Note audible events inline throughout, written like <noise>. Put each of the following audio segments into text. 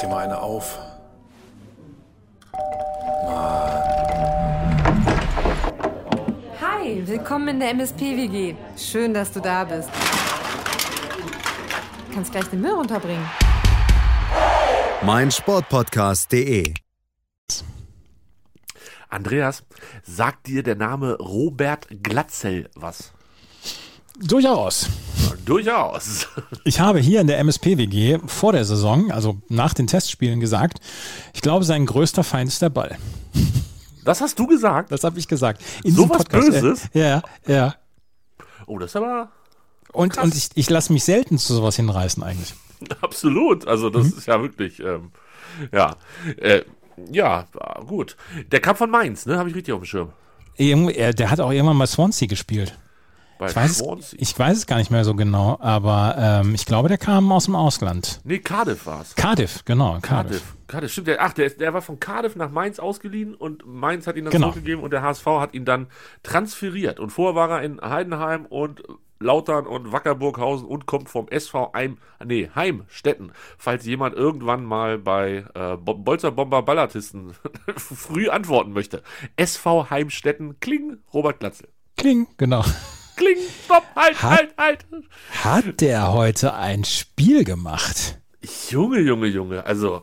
dir mal eine auf. Hi, willkommen in der MSP-WG. Schön, dass du da bist. Du kannst gleich den Müll runterbringen. mein Sportpodcast.de. Andreas, sagt dir der Name Robert Glatzel was? Durchaus. Durchaus. Ich habe hier in der MSP-WG vor der Saison, also nach den Testspielen gesagt, ich glaube, sein größter Feind ist der Ball. Das hast du gesagt? Das habe ich gesagt. In So was Podcast. Böses? Ja, ja. Oh, das ist aber Und, und ich, ich lasse mich selten zu sowas hinreißen eigentlich. absolut. Also das ist ja wirklich, ähm, ja, äh, ja, gut. Der kam von Mainz, ne? Habe ich richtig auf dem Schirm. Er- Der hat auch irgendwann mal Swansea gespielt. Ich weiß, es, Swansea. ich weiß es gar nicht mehr so genau, aber ähm, ich glaube, der kam aus dem Ausland. Nee, Cardiff war's. Cardiff, genau. Cardiff. Cardiff. Cardiff, stimmt. Der, ach, der, ist- der war von Cardiff nach Mainz ausgeliehen und Mainz hat ihn dann Genau. zurückgegeben und der HSV hat ihn dann transferiert. Und vorher war er in Heidenheim und Lautern und Wackerburghausen und kommt vom SV Heim, nee, Heimstetten. Falls jemand irgendwann mal bei äh, Bo- Bolzer Bomber Ballatisten <laughs> früh antworten möchte. SV Heimstetten, Kling, Robert Glatzel. Kling, genau. Kling, stopp, halt, Hat- halt, halt. Hat der heute ein Spiel gemacht? Junge, Junge, Junge. Also,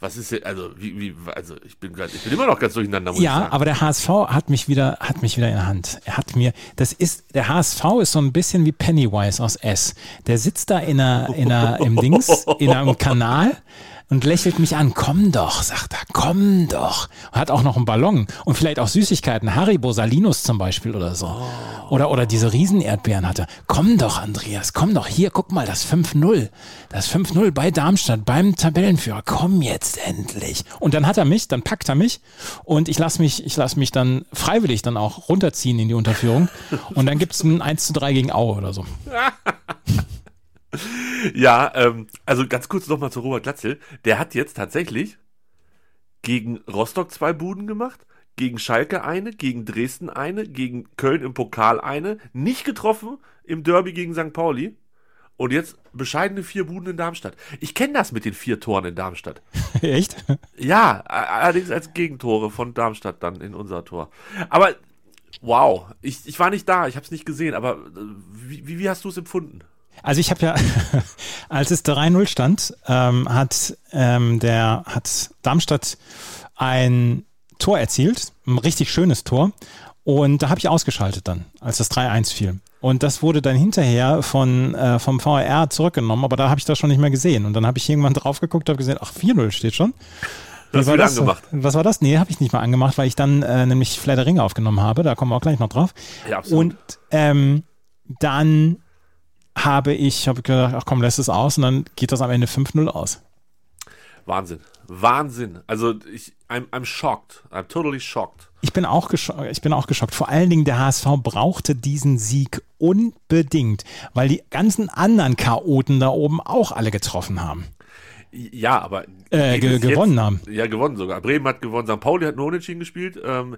was ist denn, also, wie, wie, also, ich bin grad, ich bin immer noch ganz durcheinander, muss ich Ja, sagen. aber der HSV hat mich wieder, hat mich wieder in der Hand. Er hat mir, das ist, der HSV ist so ein bisschen wie Pennywise aus S. Der sitzt da in einer, in einer, im Dings, in einem Kanal und lächelt mich an. Komm doch, sagt er, komm doch. Und hat auch noch einen Ballon und vielleicht auch Süßigkeiten. Haribo Salinus zum Beispiel oder so. Oder, oder diese Riesenerdbeeren hatte. Komm doch, Andreas, komm doch. Hier, guck mal, das 5-0. Das 5-0 bei Darmstadt, beim Tabellenführer. Komm jetzt endlich. Und dann hat er mich, dann packt er mich und ich lasse mich, ich lass mich dann freiwillig dann auch runterziehen in die Unterführung. Und dann gibt's ein 1 zu 3 gegen Aue oder so. <laughs> Ja, ähm, also ganz kurz nochmal zu Robert Glatzel. Der hat jetzt tatsächlich gegen Rostock zwei Buden gemacht, gegen Schalke eine, gegen Dresden eine, gegen Köln im Pokal eine, nicht getroffen im Derby gegen St. Pauli. Und jetzt bescheidene vier Buden in Darmstadt. Ich kenne das mit den vier Toren in Darmstadt. <laughs> Echt? Ja, allerdings als Gegentore von Darmstadt dann in unser Tor. Aber wow, ich, ich war nicht da, ich habe es nicht gesehen, aber äh, wie, wie hast du es empfunden? Also ich habe ja, <laughs> als es 3-0 stand, ähm, hat ähm, der hat Darmstadt ein Tor erzielt, ein richtig schönes Tor. Und da habe ich ausgeschaltet dann, als das 3-1 fiel. Und das wurde dann hinterher von, äh, vom VRR zurückgenommen, aber da habe ich das schon nicht mehr gesehen. Und dann habe ich irgendwann drauf geguckt, habe gesehen, ach, 4-0 steht schon. Hast war wieder das? angemacht. Was war das? Nee, habe ich nicht mal angemacht, weil ich dann äh, nämlich Ringe aufgenommen habe. Da kommen wir auch gleich noch drauf. Ja, absolut. Und ähm, dann habe ich hab gedacht, ach komm, lässt es aus und dann geht das am Ende 5-0 aus. Wahnsinn. Wahnsinn. Also ich, I'm, I'm shocked. I'm totally shocked. Ich bin auch geschockt, ich bin auch geschockt. Vor allen Dingen der HSV brauchte diesen Sieg unbedingt, weil die ganzen anderen Chaoten da oben auch alle getroffen haben. Ja, aber Äh, ge gewonnen jetzt, haben. Ja, gewonnen sogar. Bremen hat gewonnen, St. Pauli hat nur unentschieden gespielt. Ähm,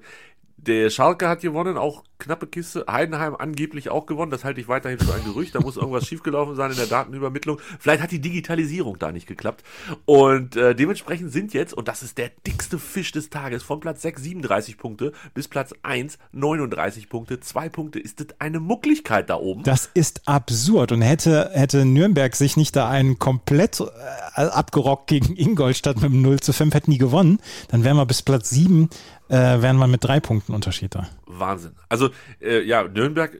der Schalke hat gewonnen, auch knappe Kiste. Heidenheim angeblich auch gewonnen. Das halte ich weiterhin für ein Gerücht. Da muss irgendwas schiefgelaufen sein in der Datenübermittlung. Vielleicht hat die Digitalisierung da nicht geklappt. Und äh, dementsprechend sind jetzt, und das ist der dickste Fisch des Tages, von Platz 6 37 Punkte bis Platz 1 39 Punkte. Zwei Punkte ist das eine Mucklichkeit da oben. Das ist absurd. Und hätte, hätte Nürnberg sich nicht da einen komplett äh, abgerockt gegen Ingolstadt mit dem 0 zu 5, hätten die gewonnen, dann wären wir bis Platz 7, äh, wären wir mit drei Punkten Unterschied da. Wahnsinn. Also, äh, ja, Nürnberg,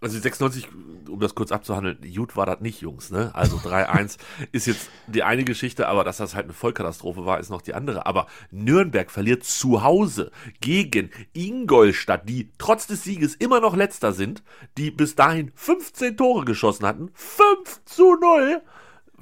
also die 96, um das kurz abzuhandeln, gut war das nicht, Jungs, ne? Also 3-1 <laughs> ist jetzt die eine Geschichte, aber dass das halt eine Vollkatastrophe war, ist noch die andere. Aber Nürnberg verliert zu Hause gegen Ingolstadt, die trotz des Sieges immer noch letzter sind, die bis dahin 15 Tore geschossen hatten. 5 zu 0.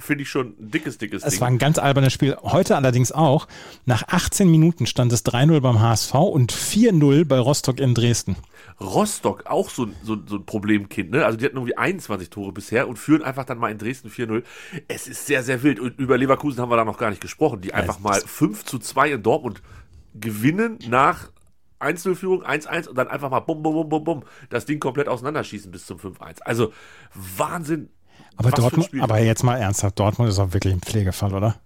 Finde ich schon ein dickes, dickes Es Ding. war ein ganz albernes Spiel. Heute allerdings auch. Nach 18 Minuten stand es 3-0 beim HSV und 4-0 bei Rostock in Dresden. Rostock auch so, ein- so, so ein Problemkind, ne? Also die hatten irgendwie 21 Tore bisher und führen einfach dann mal in Dresden 4-0. Es ist sehr, sehr wild. Und über Leverkusen haben wir da noch gar nicht gesprochen, die einfach mal 5 zu 2 in Dortmund gewinnen nach 1-0-Führung, 1-1 und dann einfach mal bum, bum, bum, bum, bum, das Ding komplett auseinanderschießen bis zum 5-1. Also Wahnsinn. Aber Was Dortmund, aber jetzt mal ernsthaft, Dortmund ist auch wirklich ein Pflegefall, oder?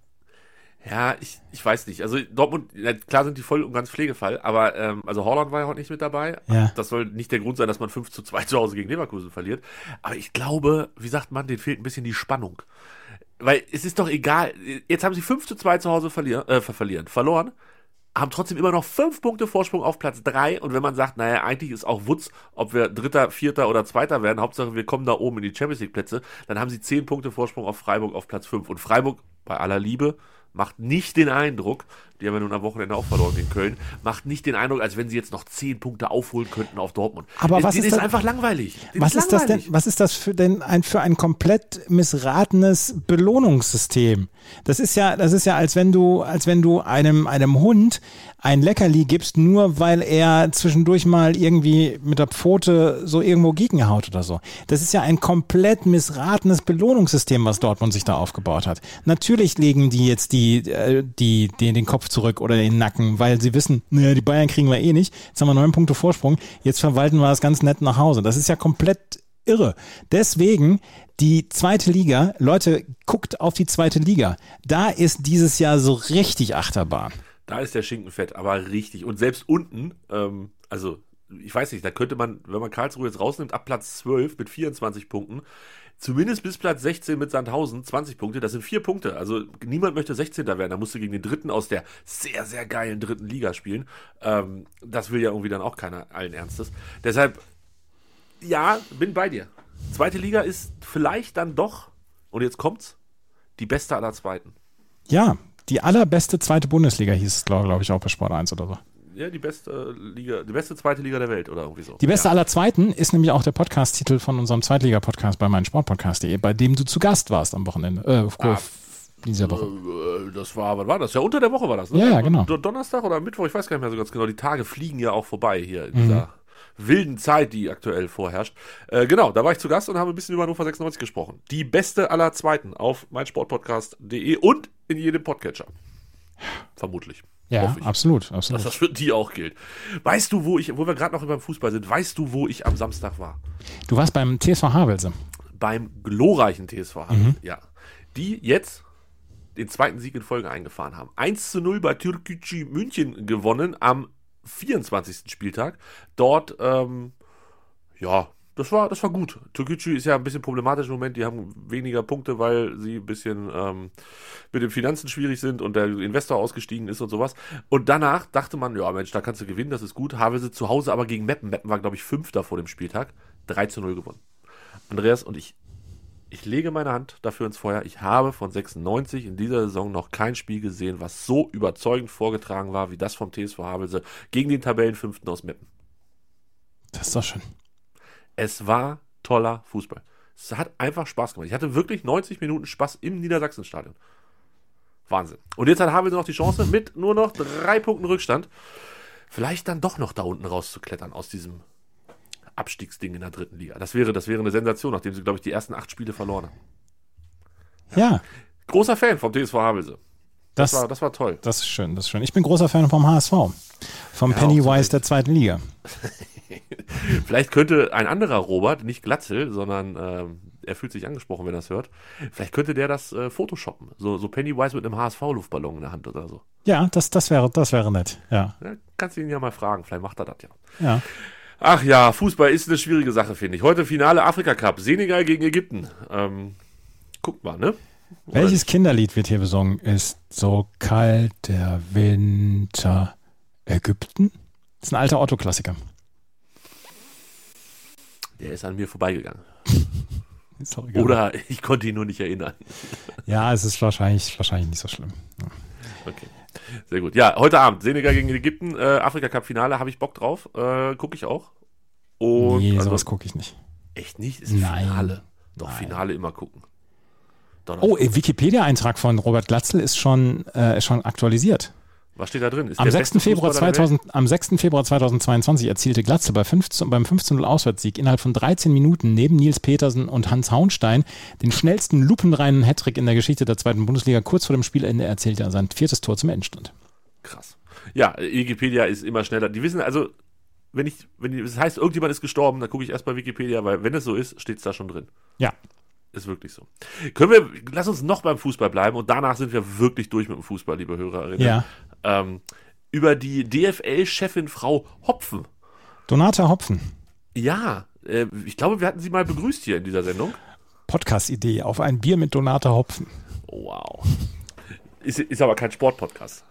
Ja, ich, ich weiß nicht. Also Dortmund, klar sind die voll und ganz Pflegefall, aber ähm, also Holland war ja heute nicht mit dabei. Ja. Das soll nicht der Grund sein, dass man 5 zu 2 zu Hause gegen Leverkusen verliert. Aber ich glaube, wie sagt man, denen fehlt ein bisschen die Spannung. Weil es ist doch egal, jetzt haben sie 5 zu 2 zu Hause verlieren, äh, verlieren, verloren, haben trotzdem immer noch 5 Punkte Vorsprung auf Platz 3. Und wenn man sagt, naja, eigentlich ist auch Wutz, ob wir Dritter, Vierter oder Zweiter werden, Hauptsache wir kommen da oben in die Champions League Plätze, dann haben sie 10 Punkte Vorsprung auf Freiburg auf Platz 5. Und Freiburg, bei aller Liebe, macht nicht den Eindruck, die haben ja nun am Wochenende auch verloren in Köln, macht nicht den Eindruck, als wenn sie jetzt noch zehn Punkte aufholen könnten auf Dortmund. Aber Es- was ist ist das- einfach langweilig. Was ist das denn? langweilig. Was ist das für denn ein für ein komplett missratenes Belohnungssystem? Das ist ja, das ist ja, als wenn du, als wenn du einem einem Hund ein Leckerli gibst, nur weil er zwischendurch mal irgendwie mit der Pfote so irgendwo gegenhaut oder so. Das ist ja ein komplett missratenes Belohnungssystem, was Dortmund sich da aufgebaut hat. Natürlich legen die jetzt die, äh, die, den, den Kopf zurück oder den Nacken, weil sie wissen, naja, die Bayern kriegen wir eh nicht. Jetzt haben wir neun Punkte Vorsprung. Jetzt verwalten wir das ganz nett nach Hause. Das ist ja komplett irre. Deswegen die zweite Liga, Leute, guckt auf die zweite Liga. Da ist dieses Jahr so richtig Achterbahn. Da ist der Schinken fett, aber richtig. Und selbst unten, ähm, also ich weiß nicht, da könnte man, wenn man Karlsruhe jetzt rausnimmt, ab Platz 12 mit 24 Punkten, zumindest bis Platz 16 mit Sandhausen 20 Punkte, das sind vier Punkte. Also niemand möchte 16. werden, da musst du gegen den dritten aus der sehr, sehr geilen dritten Liga spielen. Ähm, das will ja irgendwie dann auch keiner allen Ernstes. Deshalb, ja, bin bei dir. Zweite Liga ist vielleicht dann doch, und jetzt kommt's, die beste aller Zweiten. Ja, die allerbeste zweite Bundesliga hieß es, glaube glaub ich, auch bei Sport 1 oder so. Ja, die beste äh, Liga, die beste zweite Liga der Welt oder irgendwie so. Die beste ja. aller Zweiten ist nämlich auch der Podcast-Titel von unserem Zweitliga-Podcast bei meinsportpodcast.de, bei dem du zu Gast warst am Wochenende. Äh, Ah. dieser Woche. Äh, Das war, wann war das? Ja, unter der Woche war das, ne? Ja, ja, genau. Do- Donnerstag oder Mittwoch, ich weiß gar nicht mehr so ganz genau. Die Tage fliegen ja auch vorbei hier in Mhm. dieser wilden Zeit, die aktuell vorherrscht. Äh, genau, da war ich zu Gast und habe ein bisschen über Hannover 96 gesprochen. Die beste aller Zweiten auf meinsportpodcast.de und in jedem Podcatcher. Vermutlich. Ja, ich. absolut, Dass absolut. das für die auch gilt. Weißt du, wo ich, wo wir gerade noch beim Fußball sind, weißt du, wo ich am Samstag war? Du warst beim TSV Havelse. beim glorreichen TSV Halle, Mhm. ja, die jetzt den zweiten Sieg in Folge eingefahren haben. 1 zu 0 bei Türkgücü München gewonnen am 24. Spieltag. Dort, ähm, ja, das war, das war gut. Türkgücü ist ja ein bisschen problematisch im Moment. Die haben weniger Punkte, weil sie ein bisschen ähm, mit den Finanzen schwierig sind und der Investor ausgestiegen ist und sowas. Und danach dachte man, ja Mensch, da kannst du gewinnen, das ist gut. Havelse zu Hause aber gegen Meppen. Meppen war, glaube ich, Fünfter vor dem Spieltag. 3 zu 0 gewonnen. Andreas und ich, ich lege meine Hand dafür ins Feuer. Ich habe von 96 in dieser Saison noch kein Spiel gesehen, was so überzeugend vorgetragen war wie das vom TSV Havelse gegen den Tabellenfünften aus Meppen. Das ist doch schön. Es war toller Fußball. Es hat einfach Spaß gemacht. Ich hatte wirklich 90 Minuten Spaß im Niedersachsenstadion. Wahnsinn. Und jetzt hat Havelse noch die Chance, mit nur noch drei Punkten Rückstand, vielleicht dann doch noch da unten rauszuklettern aus diesem Abstiegsding in der dritten Liga. Das wäre, das wäre eine Sensation, nachdem sie, glaube ich, die ersten acht Spiele verloren haben. Ja, Großer Fan vom TSV Havelse. Das, das, war, das war toll. das ist schön, das ist schön. Ich bin großer Fan vom HSV. Vom Ja, Pennywise der zweiten Liga. <laughs> Vielleicht könnte ein anderer Robert, nicht Glatzel, sondern ähm, er fühlt sich angesprochen, wenn er das hört, vielleicht könnte der das äh, photoshoppen. So, so Pennywise mit einem HSV-Luftballon in der Hand oder so. Ja, das, das, wäre, das wäre nett. Ja, Ja, kannst du ihn ja mal fragen, vielleicht macht er das ja. ja. Ach ja, Fußball ist eine schwierige Sache, finde ich. Heute Finale Afrika Cup, Senegal gegen Ägypten. Ähm, guckt mal, ne? Welches Kinderlied wird hier besungen? Ist so kalt der Winter Ägypten? Das ist ein alter Otto-Klassiker. Der ist an mir vorbeigegangen. <laughs> Egal. Oder ich konnte ihn nur nicht erinnern. <laughs> Ja, es ist wahrscheinlich, wahrscheinlich nicht so schlimm. Okay. Sehr gut. Ja, heute Abend Senegal gegen Ägypten, äh, Afrika Cup Finale, habe ich Bock drauf. Äh, Gucke ich auch. Und nee, also, sowas gucke ich nicht. echt nicht? Ist ein Nein. Finale. Doch, Nein. Finale immer gucken. Donnerstag. Oh, Wikipedia-Eintrag von Robert Glatzel ist schon, äh, schon aktualisiert. Was steht da drin? Ist Am der 6. beste Februar, Fußballer der Welt? 2000, am 6. Februar 2022 erzielte Glatzel bei 15, beim 15-0-Auswärtssieg innerhalb von 13 Minuten neben Nils Petersen und Hans Hauenstein den schnellsten lupenreinen Hattrick in der Geschichte der zweiten Bundesliga. Kurz vor dem Spielende erzielte er sein viertes Tor zum Endstand. Krass. Ja, Wikipedia ist immer schneller. Die wissen also, wenn ich, wenn das heißt, irgendjemand ist gestorben, dann gucke ich erst bei Wikipedia, weil wenn es so ist, steht es da schon drin. Ja, Ist wirklich so. Können wir, lass uns noch beim Fußball bleiben und danach sind wir wirklich durch mit dem Fußball, liebe Hörerinnen. Ja. Ähm, über die DFL-Chefin Frau Hopfen. Donata Hopfen, Ja, äh, ich glaube, wir hatten sie mal begrüßt hier in dieser Sendung. Podcast-Idee auf ein Bier mit Donata Hopfen. Wow. Ist, ist aber kein Sportpodcast.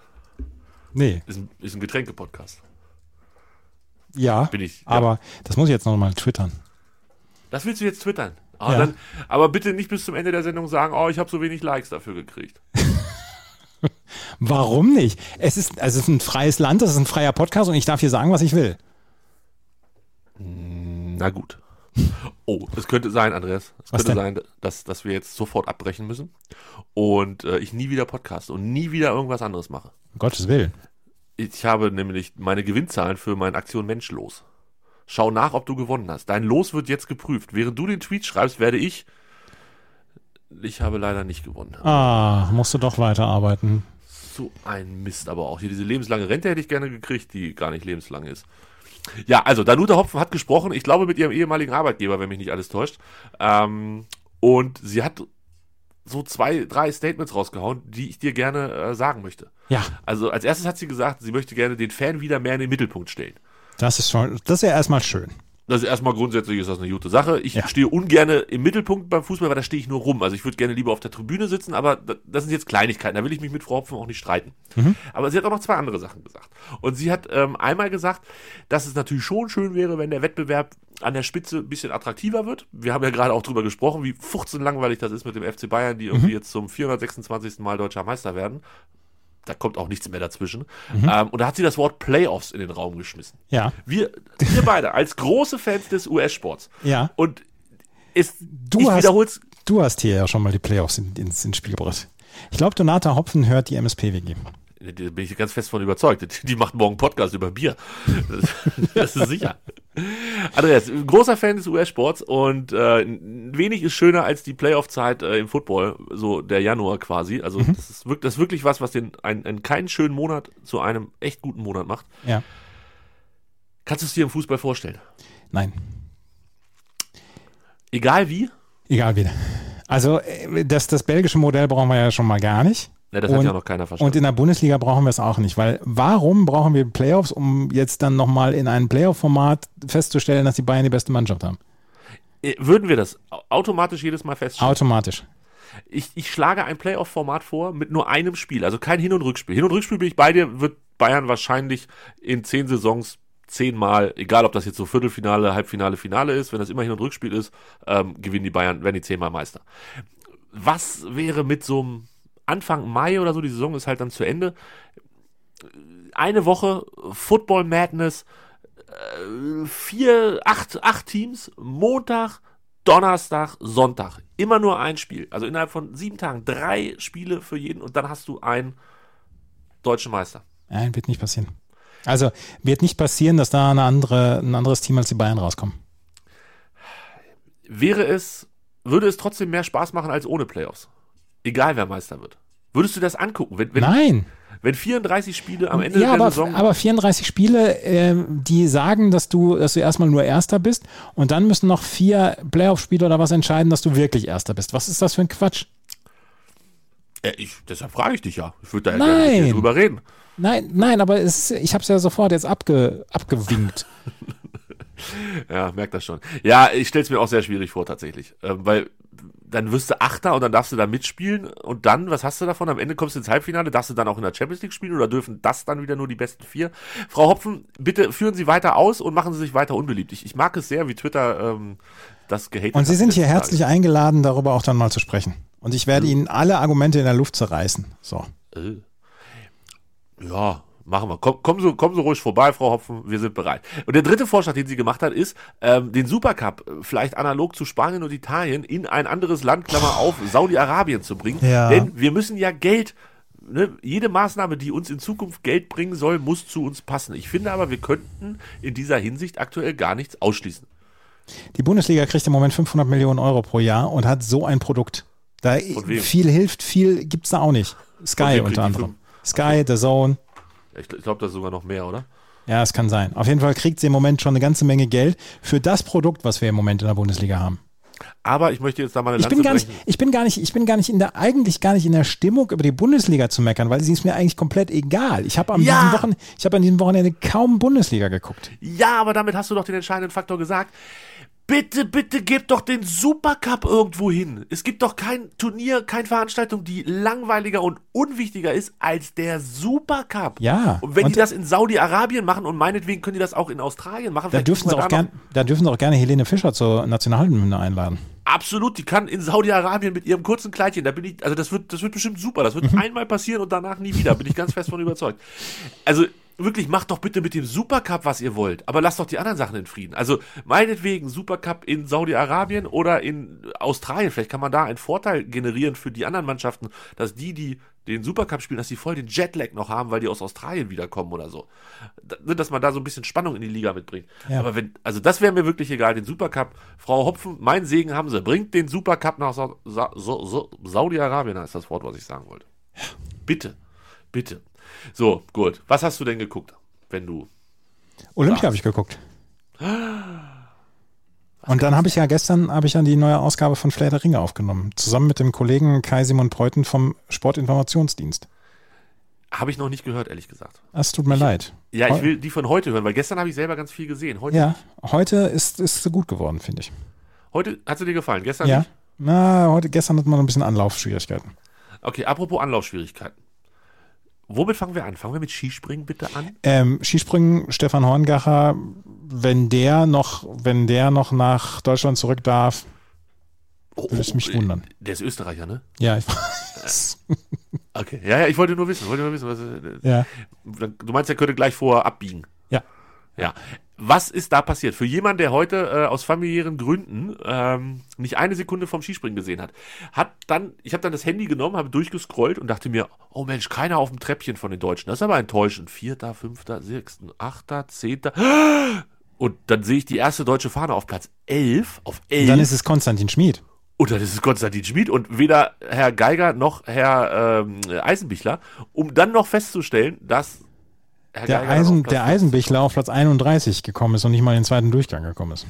Nee, Ist ein, ist ein Getränke-Podcast. ja, Bin ich, ja. aber das muss ich jetzt noch mal twittern. Das willst du jetzt twittern. Ah, Ja. dann, aber bitte nicht bis zum Ende der Sendung sagen, oh, ich habe so wenig Likes dafür gekriegt. <laughs> Warum nicht? Es ist, also es ist ein freies Land, es ist ein freier Podcast und ich darf hier sagen, was ich will. Na gut. Oh, es könnte sein, Andreas. Es Was könnte denn? sein, dass, dass wir jetzt sofort abbrechen müssen und äh, ich nie wieder Podcast und nie wieder irgendwas anderes mache. Um Gottes Willen. Ich habe nämlich meine Gewinnzahlen für meine Aktion Mensch los. Schau nach, ob du gewonnen hast. Dein Los wird jetzt geprüft. Während du den Tweet schreibst, werde ich. Ich habe leider nicht gewonnen. Ah, musst du doch weiterarbeiten. So ein Mist, aber auch hier diese lebenslange Rente hätte ich gerne gekriegt, die gar nicht lebenslang ist. Ja, also Danuta Hopfen hat gesprochen, ich glaube mit ihrem ehemaligen Arbeitgeber, wenn mich nicht alles täuscht. Ähm, und sie hat so zwei, drei Statements rausgehauen, die ich dir gerne äh, sagen möchte. Ja, Also als erstes hat sie gesagt, sie möchte gerne den Fan wieder mehr in den Mittelpunkt stellen. Das ist schon, das ist ja erstmal schön. Das ist erstmal grundsätzlich ist das eine gute Sache. Ich Ja. stehe ungerne im Mittelpunkt beim Fußball, weil da stehe ich nur rum. Also ich würde gerne lieber auf der Tribüne sitzen, aber da- das sind jetzt Kleinigkeiten. Da will ich mich mit Frau Hopfen auch nicht streiten. Aber sie hat auch noch zwei andere Sachen gesagt. Und sie hat ähm, einmal gesagt, dass es natürlich schon schön wäre, wenn der Wettbewerb an der Spitze ein bisschen attraktiver wird. Wir haben ja gerade auch drüber gesprochen, wie 15 langweilig das ist mit dem FC Bayern, die irgendwie jetzt zum 426. Mal deutscher Meister werden. Da kommt auch nichts mehr dazwischen. Ähm, und da hat sie das Wort Playoffs in den Raum geschmissen. Ja, Wir, wir beide als große Fans des US-Sports. ja. Und ist, Du hast- Du hast hier ja schon mal die Playoffs in, ins, ins Spiel gebracht. Ich glaube, Donata Hopfen hört die MSPWG. Da bin ich ganz fest von überzeugt. Die, macht morgen einen Podcast über Bier. Das, <laughs> das ist sicher. Andreas, großer Fan des US-Sports und äh, wenig ist schöner als die Playoff-Zeit äh, im Football, so der Januar quasi. Also das, ist wirklich, das ist wirklich was, was den einen, einen keinen schönen Monat zu einem echt guten Monat macht. Ja. Kannst du es dir im Fußball vorstellen? Nein, Egal wie? egal wieder. Also äh, das, das belgische Modell brauchen wir ja schon mal gar nicht. Ja, das hat Und- ja noch keiner verstanden. Und in der Bundesliga brauchen wir es auch nicht, weil warum brauchen wir Playoffs, um jetzt dann nochmal in einem Playoff-Format festzustellen, dass die Bayern die beste Mannschaft haben? Äh, Würden wir das au- automatisch jedes Mal feststellen? Automatisch. Ich, ich schlage ein Playoff-Format vor mit nur einem Spiel, also kein Hin- und Rückspiel. Hin- und Rückspiel bin ich bei dir, wird Bayern wahrscheinlich in zehn Saisons zehnmal, egal ob das jetzt so Viertelfinale, Halbfinale, Finale ist, wenn das immer Hin- und Rückspiel ist, ähm, gewinnen die Bayern, werden die zehnmal Meister. Was wäre mit so einem Anfang Mai oder so, die Saison ist halt dann zu Ende, eine Woche Football Madness, äh, vier, acht, acht Teams, Montag, Donnerstag, Sonntag. Immer nur ein Spiel. Also innerhalb von sieben Tagen drei Spiele für jeden und dann hast du einen deutschen Meister. Nein, wird nicht passieren. Also wird nicht passieren, dass da eine andere, ein anderes Team als die Bayern rauskommen. Wäre es, würde es trotzdem mehr Spaß machen als ohne Playoffs? Egal wer Meister wird. Würdest du das angucken? Wenn, wenn, Nein. wenn 34 Spiele am Ende ja, der aber, Saison. aber 34 Spiele, ähm, die sagen, dass du, dass du erstmal nur Erster bist und dann müssen noch vier Playoff-Spiele oder was entscheiden, dass du wirklich Erster bist. Was ist das für ein Quatsch? Äh, ich, deshalb frage ich dich ja. Ich würde da ja Nein. gerne mit dir drüber reden. Nein, nein, aber es, ich habe es ja sofort jetzt abge, abgewinkt. <laughs> Ja, merkt das schon. Ja, ich stelle es mir auch sehr schwierig vor, tatsächlich. Ähm, weil dann wirst du Achter und dann darfst du da mitspielen und dann, was hast du davon? Am Ende kommst du ins Halbfinale, darfst du dann auch in der Champions League spielen oder dürfen das dann wieder nur die besten vier? Frau Hopfen, bitte führen Sie weiter aus und machen Sie sich weiter unbeliebt. Ich, ich mag es sehr, wie Twitter ähm, das gehatet Und Sie hat sind hier herzlich eingeladen, darüber auch dann mal zu sprechen. Und ich werde Ihnen alle Argumente in der Luft zerreißen. So. Äh. Ja, machen wir. Komm, kommen, Sie, kommen Sie ruhig vorbei, Frau Hopfen, wir sind bereit. Und der dritte Vorschlag, den sie gemacht hat, ist, ähm, den Supercup äh, vielleicht analog zu Spanien und Italien in ein anderes Land, Klammer auf, Saudi-Arabien zu bringen. Ja. Denn wir müssen ja Geld, ne, jede Maßnahme, die uns in Zukunft Geld bringen soll, muss zu uns passen. Ich finde aber, wir könnten in dieser Hinsicht aktuell gar nichts ausschließen. Die Bundesliga kriegt im Moment 500 Millionen Euro pro Jahr und hat so ein Produkt. Da viel hilft, viel gibt's da auch nicht. Sky unter anderem. Sky, The Zone. Ich, glaube, das ist sogar noch mehr, oder? Ja, es kann sein. Auf jeden Fall kriegt sie im Moment schon eine ganze Menge Geld für das Produkt, was wir im Moment in der Bundesliga haben. Aber ich möchte jetzt da mal eine Ich bin Lanze gar nicht, ich bin gar nicht, ich bin gar nicht in der, eigentlich gar nicht in der Stimmung über die Bundesliga zu meckern, weil sie ist mir eigentlich komplett egal. Ich habe am Ja. diesem Wochen, ich habe an diesem Wochenende kaum Bundesliga geguckt. Ja, aber damit hast du doch den entscheidenden Faktor gesagt. Bitte, bitte gebt doch den Supercup irgendwo hin. Es gibt doch kein Turnier, keine Veranstaltung, die langweiliger und unwichtiger ist als der Supercup. Ja, Und wenn und- die das in Saudi-Arabien machen und meinetwegen können die das auch in Australien machen. Da dürfen sie auch gern, da dürfen sie auch gerne Helene Fischer zur Nationalhymne einladen. Absolut, die kann in Saudi-Arabien mit ihrem kurzen Kleidchen, da bin ich, also das wird, das wird bestimmt super. Das wird einmal passieren und danach nie wieder, bin ich ganz fest von überzeugt. Also wirklich, macht doch bitte mit dem Supercup, was ihr wollt, aber lasst doch die anderen Sachen in Frieden. Also meinetwegen Supercup in Saudi-Arabien oder in Australien, vielleicht kann man da einen Vorteil generieren für die anderen Mannschaften, dass die, die den Supercup spielen, dass die voll den Jetlag noch haben, weil die aus Australien wiederkommen oder so. Da- Dass man da so ein bisschen Spannung in die Liga mitbringt. Ja. Aber wenn, also das wäre mir wirklich egal, den Supercup. Frau Hopfen, mein Segen haben sie. Bringt den Supercup nach Sa Sa Sa Sa Saudi-Arabien, heißt das Wort, was ich sagen wollte. Bitte, bitte. So, gut. Was hast du denn geguckt, wenn du. Olympia habe ich geguckt. <gasps> Und dann habe ich ja gestern habe ich ja die neue Ausgabe von Flair der Ringe aufgenommen, zusammen mit dem Kollegen Kai Simon Preuten vom Sportinformationsdienst. Habe ich noch nicht gehört, ehrlich gesagt. Es tut mir leid. Ja, ich will die von heute hören, weil gestern habe ich selber ganz viel gesehen. Heute, Ja, heute ist ist sie gut geworden, finde ich. heute hat sie dir gefallen, gestern Ja. nicht? Na, heute gestern hat man ein bisschen Anlaufschwierigkeiten. Okay, apropos Anlaufschwierigkeiten. Womit fangen wir an? Fangen wir mit Skispringen bitte an? Ähm, Skispringen, Stefan Horngacher, wenn der noch, wenn der noch nach Deutschland zurück darf, Oh, Würde es mich wundern. Der ist Österreicher, ne? ja, ich <laughs> weiß. Okay. Ja, ja, ich wollte nur wissen, wollte nur wissen, was, äh, ja. Du meinst, er könnte gleich vorher abbiegen. Ja. Ja. Was ist da passiert? Für jemanden, der heute äh, aus familiären Gründen ähm, nicht eine Sekunde vom Skispringen gesehen hat, hat dann, ich habe dann das Handy genommen, habe durchgescrollt und dachte mir, oh Mensch, keiner auf dem Treppchen von den Deutschen. Das ist aber enttäuschend. Vierter, fünfter, sechster, achter, zehnter. Und dann sehe ich die erste deutsche Fahne auf Platz 11, auf 11. Dann ist es Konstantin Schmid. Und dann ist es Konstantin Schmid und weder Herr Geiger noch Herr ähm, Eisenbichler, um dann noch festzustellen, dass Herr Der, Geiger Eisen, der 15 Eisenbichler auf Platz 31 gekommen ist und nicht mal in den zweiten Durchgang gekommen ist.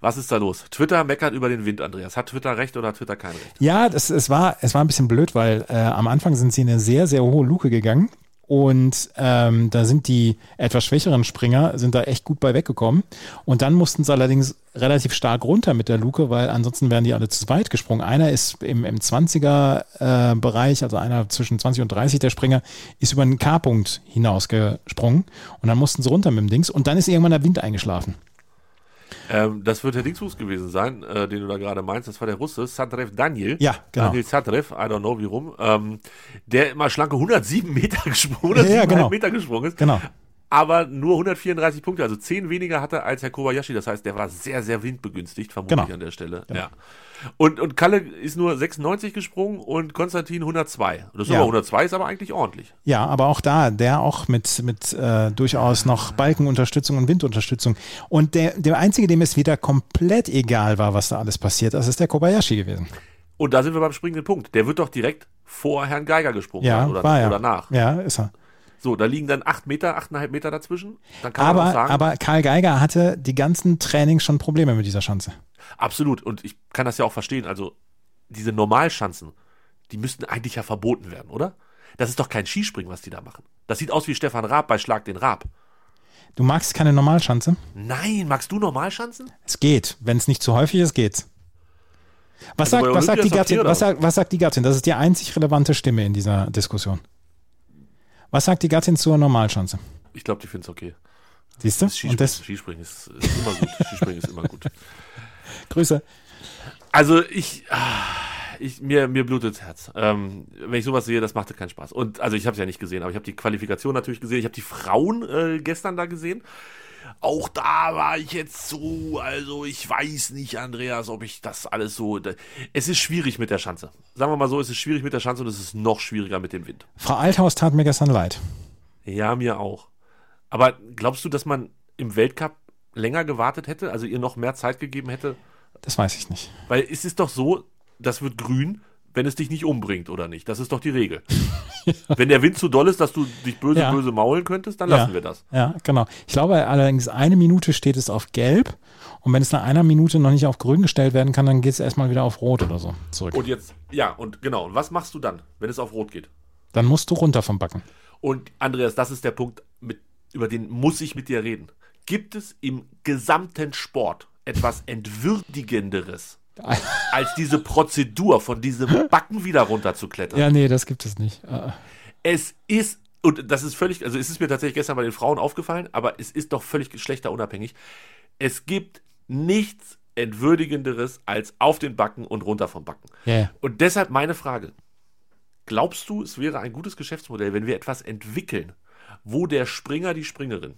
Was ist da los? Twitter meckert über den Wind, Andreas. Hat Twitter recht oder hat Twitter kein Recht? Ja, das, es, war, es war ein bisschen blöd, weil äh, am Anfang sind sie in eine sehr, sehr hohe Luke gegangen. Und ähm, da sind die etwas schwächeren Springer, sind da echt gut bei weggekommen. Und dann mussten sie allerdings relativ stark runter mit der Luke, weil ansonsten wären die alle zu weit gesprungen. Einer ist im, im 20er-Bereich, also einer zwischen 20 und 30 der Springer, ist über einen K-Punkt hinausgesprungen. Und dann mussten sie runter mit dem Dings. Und dann ist irgendwann der Wind eingeschlafen. Ähm, das wird der Dingsfuß gewesen sein, äh, den du da gerade meinst. Das war der Russe, Sadrev Daniel. Ja, genau. Daniel Sadrev, I don't know wie rum. Ähm, der immer schlanke 107 Meter <laughs> gesprungen, 107 Ja, genau. Meter gesprungen ist. Genau. Aber nur 134 Punkte, also 10 weniger hatte als Herr Kobayashi. Das heißt, der war sehr, sehr windbegünstigt, vermutlich Genau. an der Stelle. Ja. Und, und Kalle ist nur 96 gesprungen und Konstantin 102. Das ist Ja. aber 102 ist aber eigentlich ordentlich. Ja, aber auch da, der auch mit, mit äh, durchaus noch Balkenunterstützung und Windunterstützung. Und der, der Einzige, dem es wieder komplett egal war, was da alles passiert, das ist der Kobayashi gewesen. Und da sind wir beim springenden Punkt. Der wird doch direkt vor Herrn Geiger gesprungen Ja, oder, war er. oder nach. Ja, ist er. So, da liegen dann 8 Meter, 8,5 Meter dazwischen. Dann kann man Aber, sagen, aber Karl Geiger hatte die ganzen Trainings schon Probleme mit dieser Schanze. absolut. Und ich kann das ja auch verstehen. Also, diese Normalschanzen, die müssten eigentlich ja verboten werden, oder? Das ist doch kein Skispringen, was die da machen. Das sieht aus wie Stefan Raab bei Schlag den Raab. Du magst keine Normalschanze? Nein, magst du Normalschanzen? Es geht. Wenn es nicht zu häufig ist, geht's. Was Also sagt, was, sagt die Gattin, was, sagt, was sagt die Gattin? Das ist die einzig relevante Stimme in dieser Diskussion. Was sagt die Gattin zur Normalschanze? Ich glaube, die finden es okay. Siehst du? Skispringen, Und das, Skispringen ist, ist immer gut. Skispringen ist immer gut. <laughs> Grüße. Also ich, ah, ich mir, mir blutet das Herz. Ähm, wenn ich sowas sehe, das machte keinen Spaß. Und also ich habe es ja nicht gesehen, aber ich habe die Qualifikation natürlich gesehen. Ich habe die Frauen äh, gestern da gesehen. Auch da war ich jetzt so, also ich weiß nicht, Andreas, ob ich das alles so. Es ist schwierig mit der Schanze. Sagen wir mal so, es ist schwierig mit der Schanze und es ist noch schwieriger mit dem Wind. Frau Althaus tat mir gestern leid. Ja, mir auch. Aber glaubst du, dass man im Weltcup länger gewartet hätte, also ihr noch mehr Zeit gegeben hätte? Das weiß ich nicht. Weil es ist doch so, das wird grün. Wenn es dich nicht umbringt oder nicht. Das ist doch die Regel. <laughs> Wenn der Wind zu doll ist, dass du dich böse, Ja. böse maulen könntest, dann lassen ja, wir das. Ja, genau. Ich glaube allerdings, eine Minute steht es auf Gelb und wenn es nach einer Minute noch nicht auf Grün gestellt werden kann, dann geht es erstmal wieder auf Rot oder so zurück. Und jetzt, ja, und genau. Und was machst du dann, wenn es auf Rot geht? Dann musst du runter vom Backen. Und Andreas, das ist der Punkt, mit, über den muss ich mit dir reden. Gibt es im gesamten Sport etwas Entwürdigenderes, <laughs> als diese Prozedur von diesem Backen wieder runterzuklettern? Ja, nee, das gibt es nicht. Äh, Es ist, und das ist völlig, also es ist mir tatsächlich gestern bei den Frauen aufgefallen, aber es ist doch völlig geschlechterunabhängig. Es gibt nichts Entwürdigenderes als auf den Backen und runter vom Backen. Ja. Und deshalb meine Frage. Glaubst du, es wäre ein gutes Geschäftsmodell, wenn wir etwas entwickeln, wo der Springer, die Springerin,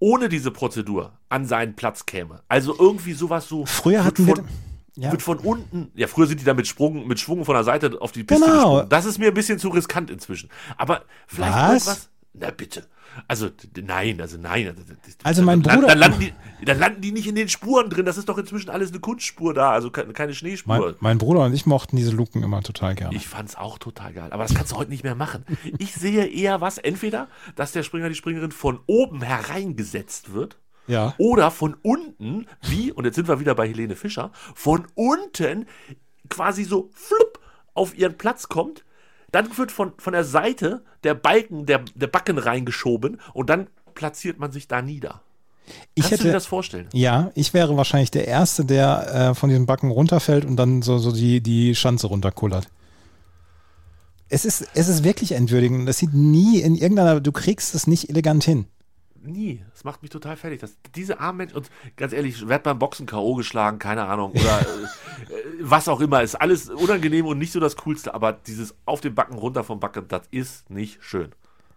ohne diese Prozedur an seinen Platz käme? Also irgendwie sowas so. Früher wird hatten wir- von, ja. wird von unten, ja, früher sind die da mit, Sprung, mit Schwung von der Seite auf die Piste Genau. gesprungen. Das ist mir ein bisschen zu riskant inzwischen. Aber vielleicht Was? irgendwas. Na bitte. Also nein, also nein. Also, Also mein Bruder- Dann landen, die, dann landen die nicht in den Spuren drin. Das ist doch inzwischen alles eine Kunstspur da, also ke- keine Schneespur. mein, mein Bruder und ich mochten diese Luken immer total gerne. Ich fand's auch total geil. Aber das kannst du heute nicht mehr machen. Ich sehe eher was, entweder, dass der Springer, die Springerin von oben hereingesetzt wird. ja. Oder von unten, wie, und jetzt sind wir wieder bei Helene Fischer, von unten quasi so flupp auf ihren Platz kommt. Dann wird von, von der Seite der Balken, der, der Backen reingeschoben und dann platziert man sich da nieder. Ich Kannst du dir hätte, das vorstellen? ja, ich wäre wahrscheinlich der Erste, der äh, von diesem Backen runterfällt und dann so, so die, die Schanze runterkullert. Es ist, es ist wirklich entwürdigend. Das sieht nie in irgendeiner, du kriegst es nicht elegant hin. Nie. Das macht mich total fertig. Das, diese armen Menschen, und ganz ehrlich, werd beim Boxen K.O. geschlagen, keine Ahnung, oder <laughs> äh, was auch immer, ist alles unangenehm und nicht so das Coolste, aber dieses auf den Backen, runter vom Backen, das ist nicht schön.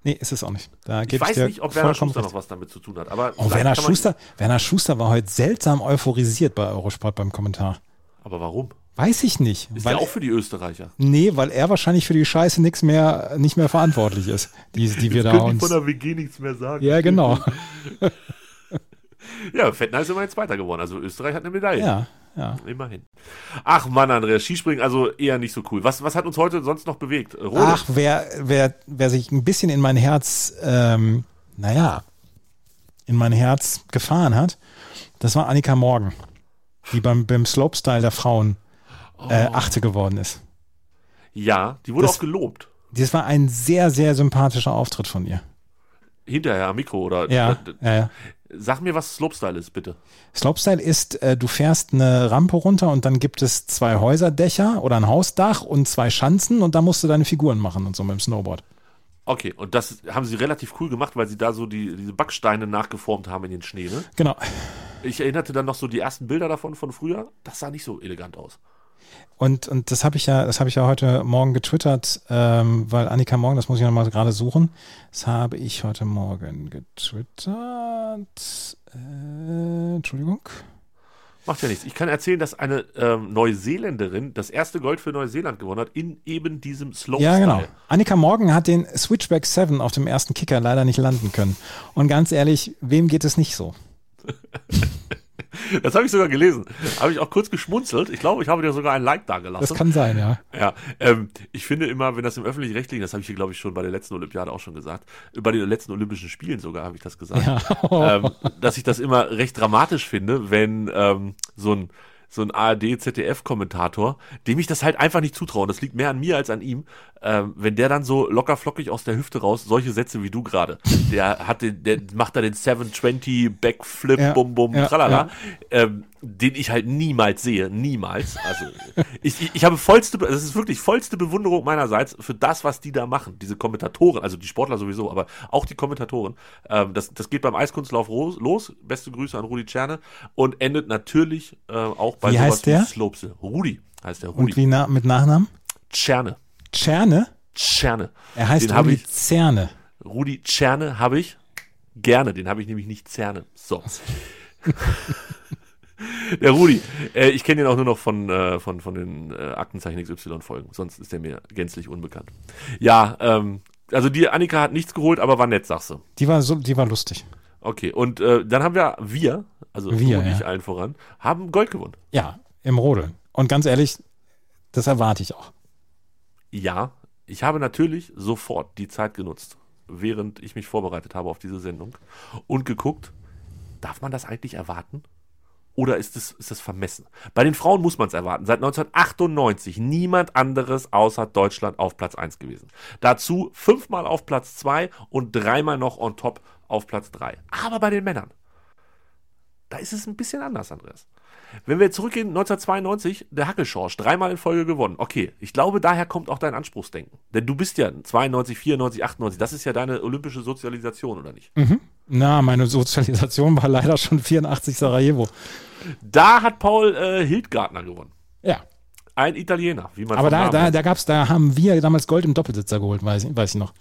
Nee, ist es auch nicht. Da Ich ich, weiß dir nicht, ob Werner Schuster recht. noch was damit zu tun hat, aber Oh, Werner Schuster, Werner Schuster war heute seltsam euphorisiert bei Eurosport beim Kommentar. Aber warum? Weiß ich nicht. Ist weil, ja auch für die Österreicher. nee, weil er wahrscheinlich für die Scheiße nichts mehr, nicht mehr verantwortlich ist, die, die wir da uns. der WG nichts mehr sagen. Ja, genau. <laughs> Ja, Fettner ist immerhin Zweiter geworden. Also Österreich hat eine Medaille. Ja, ja. Immerhin. Ach Mann, Andreas, Skispringen also eher nicht so cool. Was, was hat uns heute sonst noch bewegt? Rode. Ach, wer, wer, wer sich ein bisschen in mein Herz, ähm, naja, in mein Herz gefahren hat, das war Annika Morgen, die beim, beim Slopestyle der Frauen äh. Achte geworden ist. Ja, die wurde Das- auch gelobt. Das war ein sehr, sehr sympathischer Auftritt von ihr. Hinterher am Mikro oder. Ja, ja, ja. Sag mir, was Slopestyle ist, bitte. Slopestyle ist, äh, du fährst eine Rampe runter und dann gibt es zwei Häuserdächer oder ein Hausdach und zwei Schanzen und da musst du deine Figuren machen und so mit dem Snowboard. Okay, und das haben sie relativ cool gemacht, weil sie da so die, diese Backsteine nachgeformt haben in den Schnee, ne? Genau. Ich erinnerte dann noch so die ersten Bilder davon von früher. Das sah nicht so elegant aus. Und, und das habe ich ja, das habe ich ja heute Morgen getwittert, ähm, weil Annika Morgen, das muss ich nochmal gerade suchen. Das habe ich heute Morgen getwittert. Äh, Entschuldigung. Macht ja nichts. Ich kann erzählen, dass eine ähm, Neuseeländerin das erste Gold für Neuseeland gewonnen hat in eben diesem Slopestyle. Ja, genau. Annika Morgen hat den Switchback 7 auf dem ersten Kicker leider nicht landen können. Und ganz ehrlich, wem geht es nicht so? <laughs> Das habe ich sogar gelesen. Habe ich auch kurz geschmunzelt. Ich glaube, ich habe dir sogar ein Like da Das gelassen. kann sein, ja. Ja, ähm, ich finde immer, wenn das im öffentlich-rechtlichen, das habe ich hier, glaube ich, schon bei der letzten Olympiade auch schon gesagt, bei den letzten Olympischen Spielen sogar habe ich das gesagt, Ja. ähm, dass ich das immer recht dramatisch finde, wenn ähm, so ein so ein ARD-ZDF-Kommentator, dem ich das halt einfach nicht zutraue, das liegt mehr an mir als an ihm, ähm, wenn der dann so locker flockig aus der Hüfte raus, solche Sätze wie du gerade, der hat den, der macht da den 720 Backflip, Ja, bum bum, ja, tralala, ähm, den ich halt niemals sehe, niemals. Also ich, ich, ich habe vollste, das ist wirklich vollste Bewunderung meinerseits für das, was die da machen, diese Kommentatoren, also die Sportler sowieso, aber auch die Kommentatoren. Ähm, das, das geht beim Eiskunstlauf ros- los. Beste Grüße an Rudi Czerne und endet natürlich äh, auch bei Wie sowas heißt der? wie Slopestyle. Rudi heißt der Und Rudi wie na, mit Nachnamen? Czerne. Czerne? Czerne. Er heißt Den Rudi ich- Zerne. Rudi Czerne habe ich gerne, den habe ich nämlich nicht Zerne. So. <laughs> <laughs> Der Rudi, äh, ich kenne ihn auch nur noch von, äh, von, von den äh, Aktenzeichen XY-Folgen, sonst ist er mir gänzlich unbekannt. Ja, ähm, also die Annika hat nichts geholt, aber war nett, sagst du. Die war so, die war lustig. Okay, und äh, dann haben wir, wir, also Wir, du und ich ja. allen voran, haben Gold gewonnen. Ja, im Rodeln. Und ganz ehrlich, Das erwarte ich auch. Ja, ich habe natürlich sofort die Zeit genutzt, während ich mich vorbereitet habe auf diese Sendung und geguckt, darf man das eigentlich erwarten? Oder ist es ist das vermessen? Bei den Frauen muss man es erwarten. Seit 1998 niemand anderes außer Deutschland auf Platz 1 gewesen. Dazu fünfmal auf Platz 2 und dreimal noch on top auf Platz 3. Aber bei den Männern, da ist es ein bisschen anders, Andreas. Wenn wir zurückgehen, 1992, der Hackelschorsch, dreimal in Folge gewonnen. Okay, ich glaube, daher kommt auch dein Anspruchsdenken. Denn du bist ja 92, 94, 98, das ist ja deine olympische Sozialisation, oder nicht? Mhm. Na, meine Sozialisation war leider schon 84 Sarajevo. Da hat Paul äh, Hildgartner gewonnen. Ja. Ein Italiener, wie man Aber vom da, da, da gab's, da haben wir damals Gold im Doppelsitzer geholt, weiß, ich- weiß ich noch.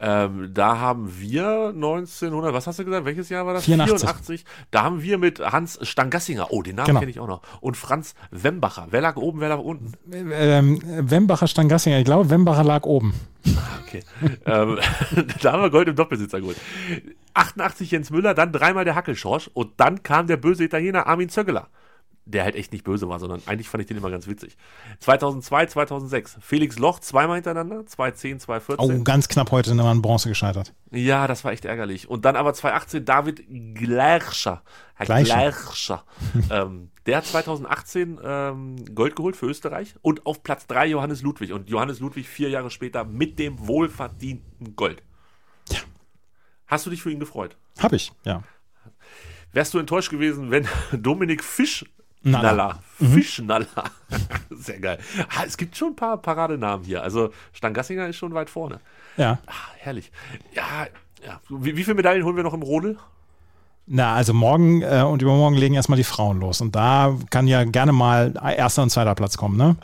Ähm, da haben wir 1900, was hast du gesagt? Welches Jahr war das? 84. Da haben wir mit Hans Stangassinger, oh, den Namen Genau. kenne ich auch noch, und Franz Wembacher. Wer lag oben, wer lag unten? Ähm, Wembacher Stangassinger, ich glaube, Wembacher lag oben. Okay. ähm, <laughs> da haben wir Gold im Doppelsitzer geholt. 88 Jens Müller, dann dreimal der Hackelschorsch und dann kam der böse Italiener Armin Zöggeler. Der halt echt nicht böse war, sondern eigentlich fand ich den immer ganz witzig. 2002, 2006. Felix Loch zweimal hintereinander, 2010, 2014. Oh, ganz knapp heute in an Bronze gescheitert. Ja, das war echt ärgerlich. Und dann aber 2018 David Gleirscher. Herr Gleicher. <laughs> Ähm, der hat 2018 ähm, Gold geholt für Österreich und auf Platz 3 Johannes Ludwig. Und Johannes Ludwig vier Jahre später mit dem wohlverdienten Gold. Ja. Hast du dich für ihn gefreut? Hab ich, ja. Wärst du enttäuscht gewesen, wenn <laughs> Dominik Fisch Nalla. Nalla. Fischnaller. <laughs> Sehr geil. Ah, es gibt schon ein paar Paradenamen hier. Also Stangassinger ist schon weit vorne. Ja. Ah, herrlich. Ja, ja. Wie, wie viele Medaillen holen wir noch im Rodel? Na, also morgen äh, und übermorgen legen erstmal die Frauen los. Und da kann ja gerne mal erster und zweiter Platz kommen, ne?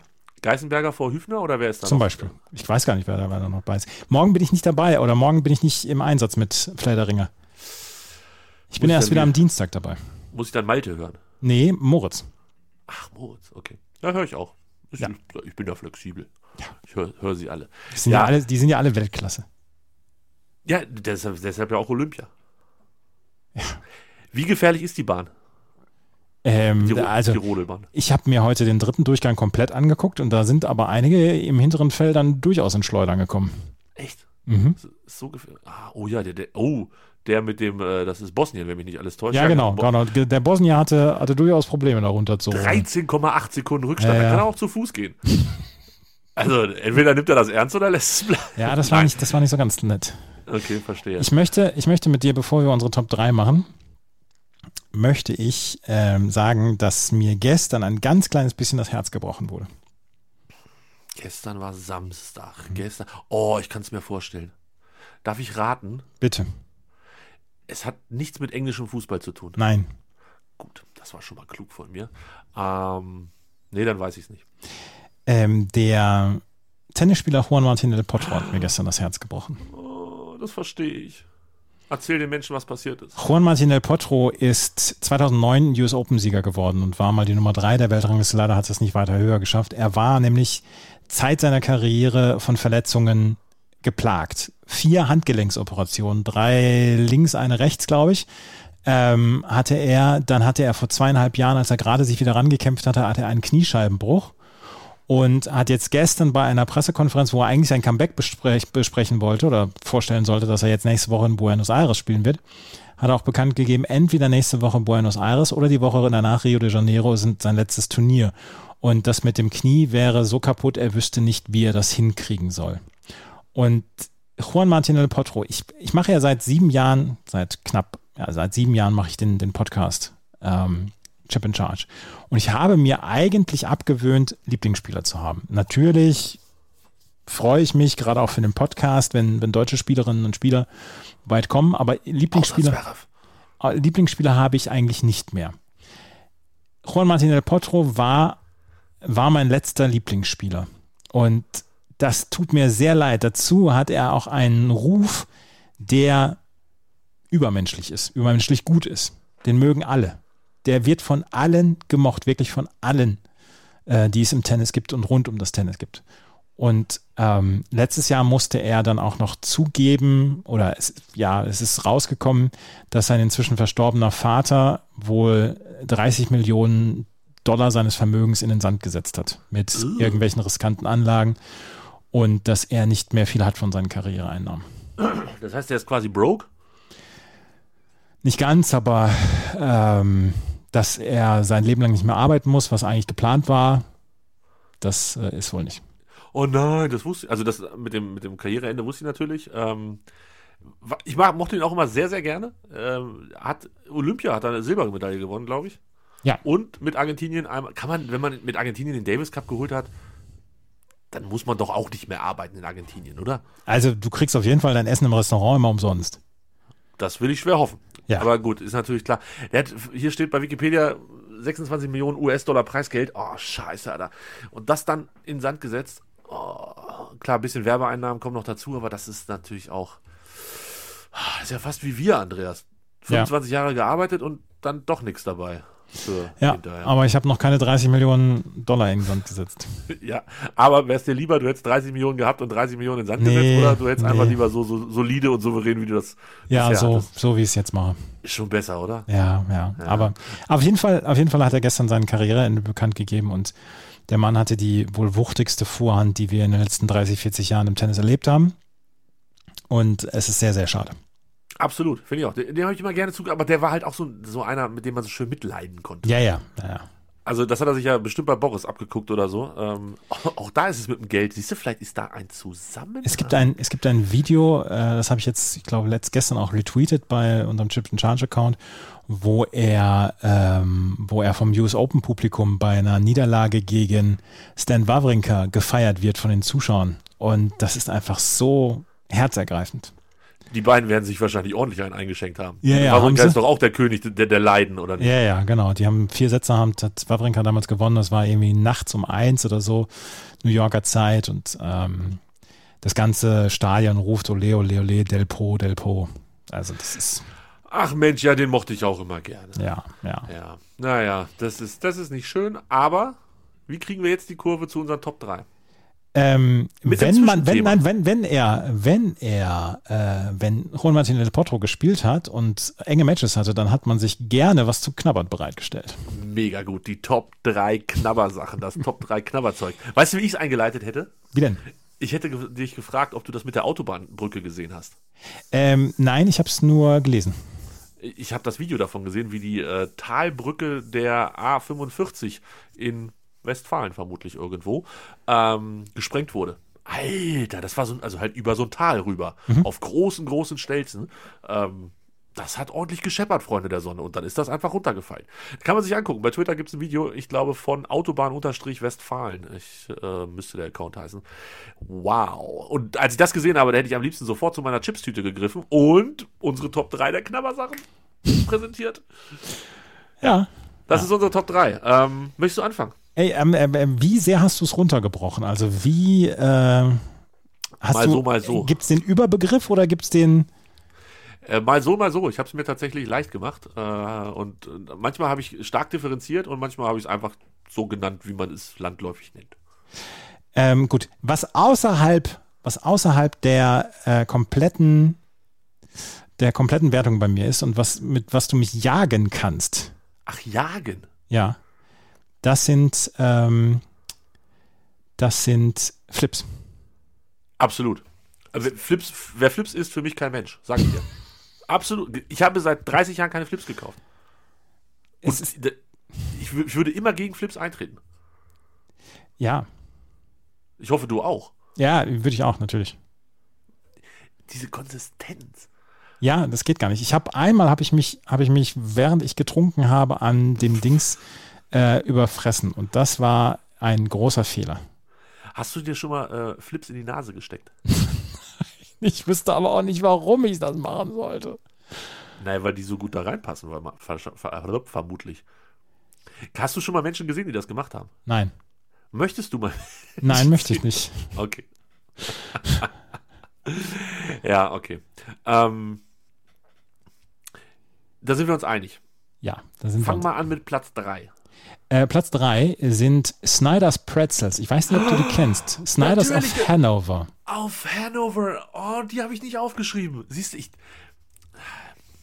Geißenberger vor Hüfner oder wer ist da Zum noch? Beispiel. Ich weiß gar nicht, wer da, noch bei ist. Morgen bin ich nicht dabei oder morgen bin ich nicht im Einsatz mit Flederinger. Ich bin Muss erst dann wieder am Dienstag dabei. Muss ich dann Malte hören? Nee, Moritz. Ach, Moritz, okay. Ja, höre ich auch. Ich, Ja. ich bin da flexibel. Ich höre hör sie alle. Die sind ja. Ja. alle, die sind ja alle Weltklasse. Ja, deshalb, deshalb ja auch Olympia. Wie gefährlich ist die Bahn? Ähm, Die, also, die Rodelbahn. ich habe mir heute den dritten Durchgang komplett angeguckt und da sind aber einige im hinteren Feld dann durchaus in Schleudern gekommen. Echt? Mhm. So- so gefährlich. Ah, oh ja, der, der, oh, der mit dem, äh, das ist Bosnien, wenn mich nicht alles täuscht. Ja, genau, genau. Der Bosnier hatte, hatte durchaus Probleme, da runter zu rollen. 13,8 Sekunden Rückstand, Ja, da ja. kann er auch zu Fuß gehen. <laughs> Also, entweder nimmt er das ernst oder lässt es bleiben. Ja, das war, Nein. nicht, das war nicht so ganz nett. Okay, verstehe. Ich möchte, ich möchte mit dir, bevor wir unsere Top 3 machen, möchte ich ähm, sagen, dass mir gestern ein ganz kleines bisschen das Herz gebrochen wurde. Gestern war Samstag. Mhm. Gestern. Oh, ich kann es mir vorstellen. Darf ich raten? Bitte. Es hat nichts mit englischem Fußball zu tun. Nein. Gut, das war schon mal klug von mir. Ähm, nee, dann weiß ich es nicht. Ähm, der Tennisspieler Juan Martin del Potro hat mir gestern das Herz gebrochen. Oh, das verstehe ich. Erzähl den Menschen, was passiert ist. Juan Martin del Potro ist 2009 US Open-Sieger geworden und war mal die Nummer 3 der Weltrangliste. Leider hat es nicht weiter höher geschafft. Er war nämlich Zeit seiner Karriere von Verletzungen geplagt. Vier Handgelenksoperationen, drei links, eine rechts, glaube ich, ähm, hatte er. Dann hatte er vor zweieinhalb Jahren, als er gerade sich wieder rangekämpft hatte, hatte er einen Kniescheibenbruch und hat jetzt gestern bei einer Pressekonferenz, wo er eigentlich sein Comeback besprech, besprechen wollte oder vorstellen sollte, dass er jetzt nächste Woche in Buenos Aires spielen wird, hat er auch bekannt gegeben, entweder nächste Woche Buenos Aires oder die Woche danach Rio de Janeiro sind sein letztes Turnier. Und das mit dem Knie wäre so kaputt, er wüsste nicht, wie er das hinkriegen soll. Und Juan Martin del Potro, ich, ich mache ja seit sieben Jahren, seit knapp, ja, seit sieben Jahren mache ich den, den Podcast ähm, Chip in Charge. Und ich habe mir eigentlich abgewöhnt, Lieblingsspieler zu haben. Natürlich freue ich mich gerade auch für den Podcast, wenn, wenn deutsche Spielerinnen und Spieler weit kommen, aber Lieblingsspieler, äh, Lieblingsspieler habe ich eigentlich nicht mehr. Juan Martin del Potro war, war mein letzter Lieblingsspieler. Und das tut mir sehr leid. Dazu hat er auch einen Ruf, der übermenschlich ist, übermenschlich gut ist. Den mögen alle. Der wird von allen gemocht, wirklich von allen, äh, die es im Tennis gibt und rund um das Tennis gibt. Und ähm, letztes Jahr musste er dann auch noch zugeben, oder es, ja, es ist rausgekommen, dass sein inzwischen verstorbener Vater wohl 30 Millionen Dollar seines Vermögens in den Sand gesetzt hat mit Uh. irgendwelchen riskanten Anlagen und dass er nicht mehr viel hat von seinen Karriereeinnahmen. Das heißt, der ist quasi broke? Nicht ganz, aber ähm, dass er sein Leben lang nicht mehr arbeiten muss, was eigentlich geplant war, das äh, ist wohl nicht. Oh nein, das wusste ich. Also das mit dem, mit dem Karriereende wusste ich natürlich. Ähm, ich mag, mochte ihn auch immer sehr, sehr gerne. Ähm, hat Olympia hat er eine Silbermedaille gewonnen, glaube ich. Ja. Und mit Argentinien einmal, kann man, wenn man mit Argentinien den Davis Cup geholt hat, dann muss man doch auch nicht mehr arbeiten in Argentinien, oder? Also du kriegst auf jeden Fall dein Essen im Restaurant immer umsonst. Das will ich schwer hoffen. Ja. Aber gut, ist natürlich klar. Der hat, hier steht bei Wikipedia 26 Millionen US-Dollar Preisgeld. Oh, scheiße, Alter. Und das dann in Sand gesetzt. Oh, klar, ein bisschen Werbeeinnahmen kommen noch dazu, aber das ist natürlich auch. Das ist ja fast wie wir, Andreas. 25 Jahre gearbeitet und dann doch nichts dabei. Ja, hinterher. aber ich habe noch keine 30 Millionen Dollar in den Sand gesetzt. <laughs> ja, aber wär's dir lieber, du hättest 30 Millionen gehabt und 30 Millionen in den Sand Nee, gesetzt oder du hättest einfach nee. lieber so, so solide und souverän, wie du das Ja, so, hattest? so wie ich es jetzt mache. Ist schon besser, oder? Ja, ja, Aber auf jeden Fall, auf jeden Fall hat er gestern seine Karriereende bekannt gegeben und der Mann hatte die wohl wuchtigste Vorhand, die wir in den letzten 30, 40 Jahren im Tennis erlebt haben. Und es ist sehr, sehr schade. Absolut, finde ich auch. Den, den habe ich immer gerne zugehört, aber der war halt auch so, so einer, mit dem man so schön mitleiden konnte. Ja, ja, ja, ja. Also das hat er sich ja bestimmt bei Boris abgeguckt oder so. Ähm, <laughs> auch da ist es mit dem Geld. Siehst du, vielleicht ist da ein Zusammenhang. Es gibt ein, es gibt ein Video, äh, das habe ich jetzt, ich glaube, letzt gestern auch retweetet bei unserem Chips and Charge Account, wo er, ähm, wo er vom US Open Publikum bei einer Niederlage gegen Stan Wawrinka gefeiert wird von den Zuschauern. Und das ist einfach so herzergreifend. Die beiden werden sich wahrscheinlich ordentlich einen eingeschenkt haben. Ja, ja, Wawrinka haben ist doch auch der König der, der Leiden, oder nicht? Ja, ja, genau. Die haben vier Sätze, haben, hat Wawrinka damals gewonnen. Das war irgendwie nachts um eins oder so, New Yorker Zeit. Und ähm, das ganze Stadion ruft Ole, Ole, Ole, Del Po, Del Po. Also das ist, Ach Mensch, ja, den mochte ich auch immer gerne. ja, ja. Ja, naja, das ist, das ist nicht schön, aber wie kriegen wir jetzt die Kurve zu unseren Top 3? Ähm, wenn man, wenn, nein, wenn, wenn er, wenn er, äh, wenn Juan Martin del Potro gespielt hat und enge Matches hatte, dann hat man sich gerne was zum Knabbern bereitgestellt. Mega gut, die Top 3 Knabbersachen, das Top 3 Knabberzeug. Weißt du, wie ich es eingeleitet hätte? Wie denn? Ich hätte dich gefragt, ob du das mit der Autobahnbrücke gesehen hast. Ähm, nein, ich habe es nur gelesen. Ich habe das Video davon gesehen, wie die äh, Talbrücke der A45 in Westfalen vermutlich irgendwo ähm, gesprengt wurde. Alter, das war so, also halt über so ein Tal rüber, auf großen, großen Stelzen. Ähm, das hat ordentlich gescheppert, Freunde der Sonne. Und dann ist das einfach runtergefallen. Kann man sich angucken. Bei Twitter gibt es ein Video, ich glaube, von Autobahn-Westfalen. Ich äh, müsste der Account heißen. Wow. Und als ich das gesehen habe, da hätte ich am liebsten sofort zu meiner Chipstüte gegriffen und unsere Top 3 der Knabbersachen präsentiert. Ja. Das ist unsere Top 3. Ähm, möchtest du anfangen? Ey, ähm, ähm, wie sehr hast du es runtergebrochen? Also wie äh, hast Mal du, so, mal so. Gibt es den Überbegriff oder gibt es den? Äh, mal so, mal so. Ich habe es mir tatsächlich leicht gemacht. Äh, und äh, manchmal habe ich stark differenziert und manchmal habe ich es einfach so genannt, wie man es landläufig nennt. Ähm, gut, was außerhalb, was außerhalb der äh, kompletten, der kompletten Wertung bei mir ist und was mit was du mich jagen kannst, Ach, jagen. ja, das sind, ähm, das sind Flips. Absolut. Also, Flips, wer Flips ist, für mich kein Mensch, sag ich dir. Absolut. Ich habe seit 30 Jahren keine Flips gekauft. Und ich, ich würde immer gegen Flips eintreten. Ja, Ich hoffe, du auch. ja, würde ich auch natürlich. Diese Konsistenz. Ja, das geht gar nicht. Ich habe einmal habe ich mich habe ich mich während ich getrunken habe an dem Dings äh, überfressen und das war ein großer Fehler. Hast du dir schon mal äh, Flips in die Nase gesteckt? <laughs> Ich wüsste aber auch nicht, warum ich das machen sollte. Nein, weil die so gut da reinpassen, weil man, ver, ver, vermutlich. Hast du schon mal Menschen gesehen, die das gemacht haben? Nein, Möchtest du mal? <laughs> nein, möchte ich nicht. Okay. <laughs> ja, okay. Ähm, da sind wir uns einig. Ja, da sind Fang wir. mal an mit Platz 3. Äh, Platz drei sind Snyder's Pretzels. Ich weiß nicht, ob du die kennst. Snyder's Natürlich. of Hanover. Auf Hanover. Oh, die habe ich nicht aufgeschrieben. Siehst du, ich.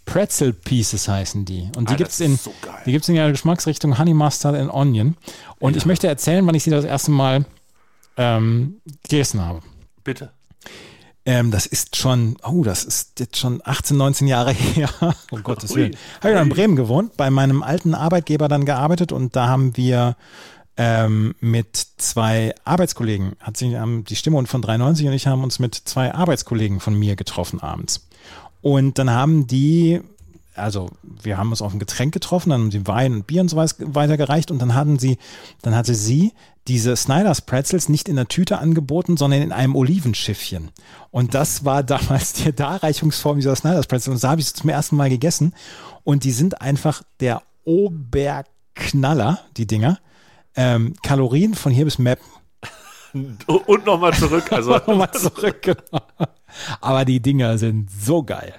Pretzel Pieces heißen die. Und die gibt's das in, so geil. die gibt's in der Geschmacksrichtung Honey Mustard and Onion. Und ich möchte erzählen, wann ich sie das erste Mal ähm, gegessen habe. Bitte. Ähm, das ist schon, oh, das ist jetzt schon 18, 19 Jahre <laughs> her. Um Gottes. Willen. Habe ich noch in Bremen gewohnt, bei meinem alten Arbeitgeber dann gearbeitet und da haben wir ähm, mit zwei Arbeitskollegen, hat sich ähm, die Stimme und von 93 und ich haben uns mit zwei Arbeitskollegen von mir getroffen abends. Und dann haben die, also wir haben uns auf ein Getränk getroffen, dann haben sie Wein und Bier und so was weitergereicht und dann hatten sie, dann hatte sie diese Snyder's Pretzels nicht in der Tüte angeboten, sondern in einem Olivenschiffchen. Und das war damals die Darreichungsform dieser Snyder's Pretzels. Und da habe ich sie zum ersten Mal gegessen. Und die sind einfach der Oberknaller, die Dinger. Ähm, Kalorien von hier bis Map. Und nochmal zurück. Also, <laughs> Nochmal zurück. genau. Aber die Dinger sind so geil.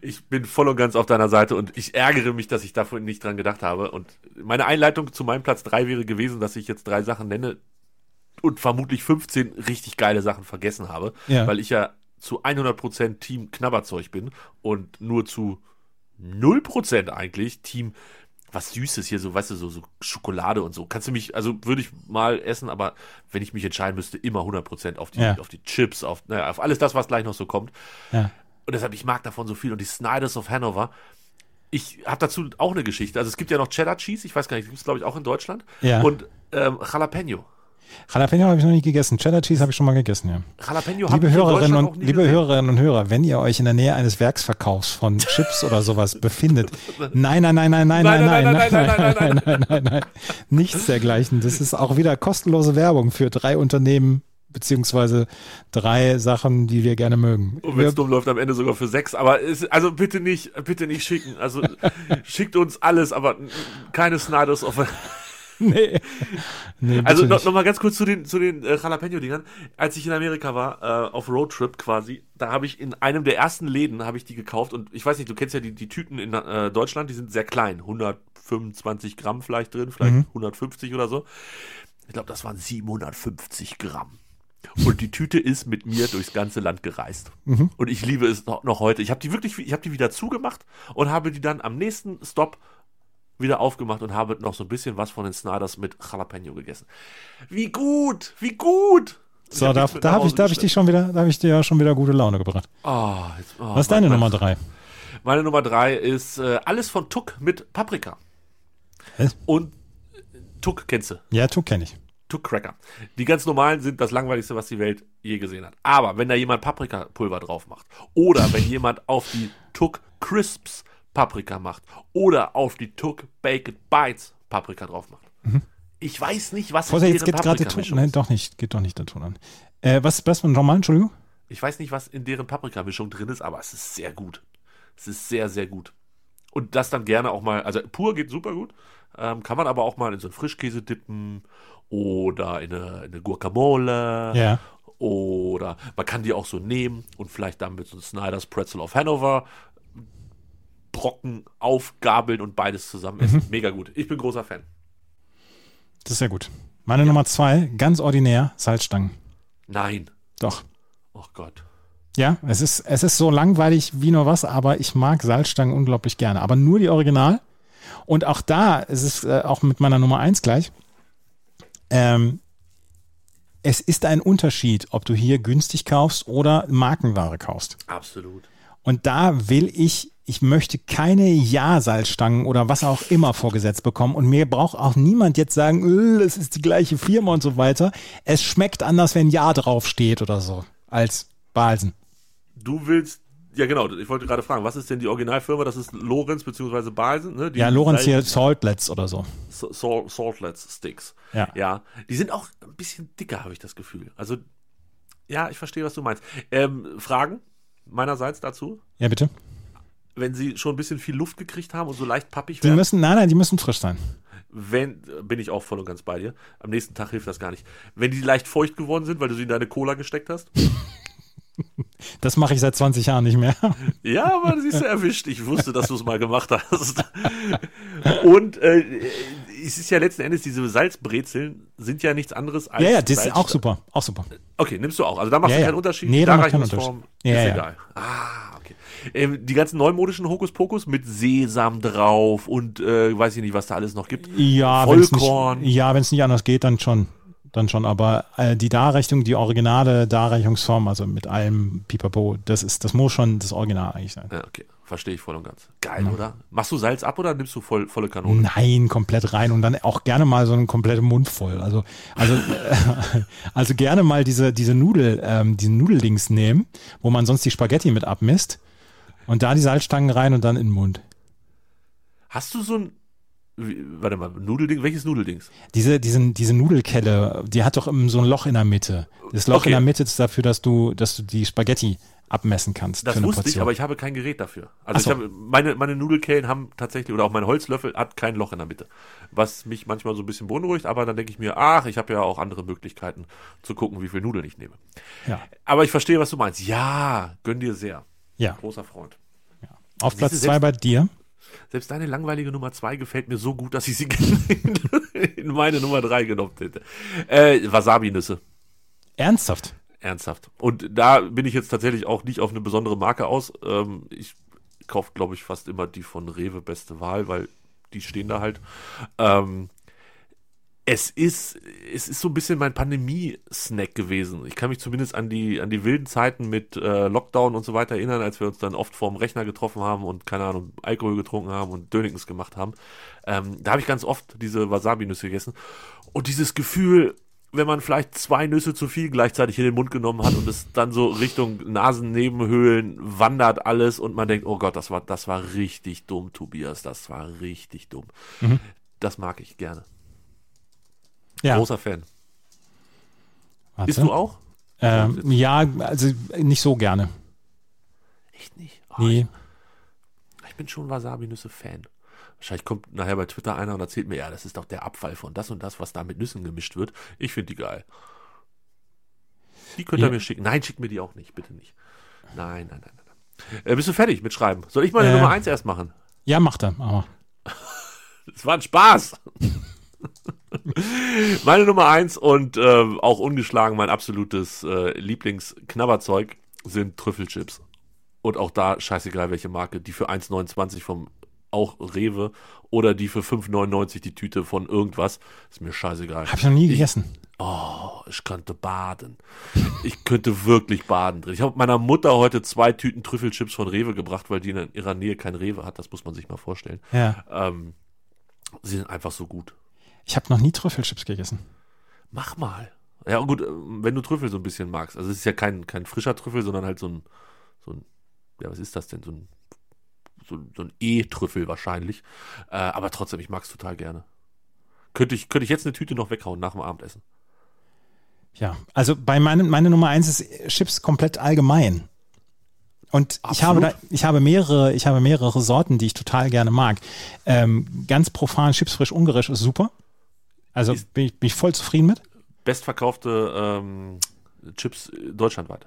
Ich bin voll und ganz auf deiner Seite und ich ärgere mich, dass ich davon nicht dran gedacht habe. Und meine Einleitung zu meinem Platz 3 wäre gewesen, dass ich jetzt drei Sachen nenne und vermutlich 15 richtig geile Sachen vergessen habe, Ja. weil ich ja zu 100% Team Knabberzeug bin und nur zu 0% eigentlich Team was Süßes hier, so, weißt du, so, so Schokolade und so. Kannst du mich, also würde ich mal essen, aber wenn ich mich entscheiden müsste, immer 100% auf die, Ja. auf die Chips, auf, naja, auf alles das, was gleich noch so kommt. Ja. Und deshalb, ich mag davon so viel. Und die Snyders of Hanover, ich habe dazu auch eine Geschichte. Also es gibt ja noch Cheddar Cheese, ich weiß gar nicht, gibt es glaube ich auch in Deutschland. Ja. Und ähm, Jalapeno. Jalapeno habe ich noch nicht gegessen. Cheddar Cheese habe ich schon mal gegessen, ja. Jalapeno Liebe Hörerinnen und liebe gesehen. Hörerinnen und Hörer, wenn ihr euch in der Nähe eines Werksverkaufs von Chips oder sowas befindet, nein, nein, nein, nein, nein, nein, nein, nein, nein, nein, nein, nein, nein, nein, nichts dergleichen. Das ist auch wieder kostenlose Werbung für drei Unternehmen beziehungsweise drei Sachen, die wir gerne mögen. Und wenn es dumm läuft, am Ende sogar für sechs. Aber es, also bitte nicht, bitte nicht schicken. Also <laughs> schickt uns alles, aber keine Snyders of nee, nee, Also noch, noch mal ganz kurz zu den, zu den äh, Jalapeno-Dingern. Als ich in Amerika war, äh, auf Roadtrip quasi, da habe ich in einem der ersten Läden, habe ich die gekauft. Und ich weiß nicht, du kennst ja die, die Tüten in äh, Deutschland, die sind sehr klein. 125 Gramm vielleicht drin, vielleicht 150 oder so. Ich glaube, das waren 750 Gramm. Und die Tüte ist mit mir durchs ganze Land gereist. Und ich liebe es noch, noch heute. Ich habe die wirklich, ich habe die wieder zugemacht und habe die dann am nächsten Stop wieder aufgemacht und habe noch so ein bisschen was von den Snyders mit Jalapeno gegessen. Wie gut, wie gut. So, da, da habe ich, da hab ich dich schon wieder, da habe ich dir ja schon wieder gute Laune gebracht. Ah, jetzt- ah, Was ist deine meine- Nummer drei? Meine Nummer drei ist äh, alles von Tuck mit Paprika. Was? Und äh, Tuck kennst du. Ja, tu kenne ich. Tuck Cracker. Die ganz normalen sind das langweiligste, was die Welt je gesehen hat. Aber wenn da jemand Paprikapulver drauf macht oder wenn jemand auf die Tuck Crisps Paprika macht oder auf die Tuck Baked Bites Paprika drauf macht. Ich weiß nicht, was Vorsicht, in jetzt geht gerade der Ton. Nein, doch nicht, geht doch nicht der Ton an. Äh, was, was von normal, Entschuldigung? Ich weiß nicht, was in deren Paprikamischung drin ist, aber es ist sehr gut. Es ist sehr, sehr gut. Und das dann gerne auch mal, also pur geht super gut, ähm, kann man aber auch mal in so einen Frischkäse dippen oder in eine, in eine Guacamole. Ja. Oder man kann die auch so nehmen und vielleicht dann mit so einem Snyder's Pretzel of Hanover Brocken aufgabeln und beides zusammen essen. Mhm. Mega gut. Ich bin großer Fan. Das ist sehr gut. Meine Nummer zwei, ganz ordinär, Salzstangen. Nein. Doch. Oh Gott. Ja, es ist, es ist so langweilig wie nur was, aber ich mag Salzstangen unglaublich gerne. Aber nur die Original. Und auch da, es ist äh, auch mit meiner Nummer eins gleich. Ähm, es ist ein Unterschied, ob du hier günstig kaufst oder Markenware kaufst. Absolut. Und da will ich, ich möchte keine Ja-Salzstangen oder was auch immer vorgesetzt bekommen. Und mir braucht auch niemand jetzt sagen, "Äh, es ist die gleiche Firma und so weiter. Es schmeckt anders, wenn Ja draufsteht oder so, als Balsen. Du willst, ja genau, ich wollte gerade fragen, was ist denn die Originalfirma? Das ist Lorenz bzw. Balsen, ne? Die Ja, Lorenz hier Saltlets oder so. Salt, Saltlets Sticks. Ja. Ja, die sind auch ein bisschen dicker, habe ich das Gefühl. Also, ja, ich verstehe, was du meinst. Ähm, Fragen meinerseits dazu? Ja, bitte. Wenn sie schon ein bisschen viel Luft gekriegt haben und so leicht pappig Die werden, müssen, nein, nein, die müssen frisch sein. wenn, bin ich auch voll und ganz bei dir. Am nächsten Tag hilft das gar nicht. Wenn die leicht feucht geworden sind, weil du sie in deine Cola gesteckt hast. <laughs> Das mache ich seit 20 Jahren nicht mehr. Ja, aber das ist ja erwischt. Ich wusste, dass du es mal gemacht hast. Und äh, es ist ja letzten Endes, diese Salzbrezeln sind ja nichts anderes als. ja, ja, das ist Salz- auch super. Auch super. Okay, nimmst du auch. Also da machst Ja, du ja. keinen Unterschied. Nee, da macht keinen Unterschied. Ja, ist ja. egal. Ah, okay. Ähm, die ganzen neumodischen Hokuspokus mit Sesam drauf und äh, weiß ich nicht, was da alles noch gibt. Ja, wenn's Vollkorn. Nicht, ja, wenn es nicht anders geht, dann schon. Dann schon. Aber äh, die Darreichung, die originale Darreichungsform, also mit allem Pipapo, das ist, das muss schon das Original eigentlich sein. Ja, okay. Verstehe ich voll und ganz. Geil, oder? Machst du Salz ab oder nimmst du voll, volle Kanone? Nein, komplett rein und dann auch gerne mal so einen kompletten Mund voll. Also, also, <laughs> also gerne mal diese, diese Nudel, ähm, diesen Nudeldings nehmen, wo man sonst die Spaghetti mit abmisst und da die Salzstangen rein und dann in den Mund. Hast du so ein, warte mal, Nudelding? Welches Nudeldings? Diese, diesen, diese Nudelkelle, die hat doch so ein Loch in der Mitte. Das Loch Okay. in der Mitte ist dafür, dass du, dass du die Spaghetti abmessen kannst. Das wusste ich, Portion. aber ich habe kein Gerät dafür. Also so. ich habe, meine, meine Nudelkellen haben tatsächlich, oder auch mein Holzlöffel hat kein Loch in der Mitte. Was mich manchmal so ein bisschen beunruhigt, aber dann denke ich mir, ach, ich habe ja auch andere Möglichkeiten zu gucken, wie viel Nudeln ich nehme. ja, Aber ich verstehe, was du meinst. Ja, gönn dir sehr. ja. Großer Freund. Auf Siehst Platz zwei bei dir. Selbst deine langweilige Nummer zwei gefällt mir so gut, dass ich sie <laughs> in meine Nummer drei genommen hätte. Äh, Wasabi-Nüsse. Ernsthaft? Ernsthaft. Und da bin ich jetzt tatsächlich auch nicht auf eine besondere Marke aus. Ähm, ich kaufe, glaube ich, fast immer die von Rewe beste Wahl, weil die stehen da halt. Ähm, es ist, es ist so ein bisschen mein Pandemie-Snack gewesen. Ich kann mich zumindest an die, an die wilden Zeiten mit äh, Lockdown und so weiter erinnern, als wir uns dann oft vorm Rechner getroffen haben und, keine Ahnung, Alkohol getrunken haben und Dönigens gemacht haben. Ähm, da habe ich ganz oft diese Wasabi-Nüsse gegessen. Und dieses Gefühl, wenn man vielleicht zwei Nüsse zu viel gleichzeitig in den Mund genommen hat und es dann so Richtung Nasennebenhöhlen wandert alles und man denkt, oh Gott, das war, das war richtig dumm, Tobias, das war richtig dumm. Das mag ich gerne. Ja. Großer Fan. Warte. Bist du auch? Ähm, ja, also nicht so gerne. Echt nicht? Oh, Nee. ich, ich bin schon Wasabi-Nüsse-Fan. Wahrscheinlich kommt nachher bei Twitter einer und erzählt mir, ja, das ist doch der Abfall von das und das, was da mit Nüssen gemischt wird. Ich finde die geil. Die könnt ihr Ja. mir schicken. Nein, schickt mir die auch nicht, bitte nicht. Nein, nein, nein, nein. Äh, bist du fertig mit Schreiben? Soll ich meine Äh. Nummer eins erst machen? Ja, macht er. Aber Das war ein Spaß. <laughs> Meine Nummer eins und ähm, auch ungeschlagen mein absolutes äh, Lieblingsknabberzeug sind Trüffelchips. Und auch da scheißegal welche Marke, die für 1,29 vom auch Rewe oder die für 5,99 die Tüte von irgendwas, ist mir scheißegal. habe ich noch nie gegessen. Oh, ich könnte baden. Ich könnte wirklich baden drin. Ich habe meiner Mutter heute zwei Tüten Trüffelchips von Rewe gebracht, weil die in ihrer Nähe kein Rewe hat. Das muss man sich mal vorstellen. Ja. Ähm, sie sind einfach so gut. Ich habe noch nie Trüffelchips gegessen. Mach mal. Ja, gut, äh, wenn du Trüffel so ein bisschen magst. Also es ist ja kein, kein frischer Trüffel, sondern halt so ein, so ein, ja, was ist das denn? So ein, so, so ein E-Trüffel wahrscheinlich. Äh, aber trotzdem, ich mag es total gerne. Könnte ich, könnte ich jetzt eine Tüte noch weghauen nach dem Abendessen. Ja, also bei meinen, meine Nummer eins ist Chips komplett allgemein. Und ich habe, da, ich, habe mehrere, ich habe mehrere Sorten, die ich total gerne mag. Ähm, ganz profan, Chips frisch ungarisch ist super. Also Ist- bin ich, bin ich voll zufrieden mit. Bestverkaufte ähm, Chips äh, deutschlandweit.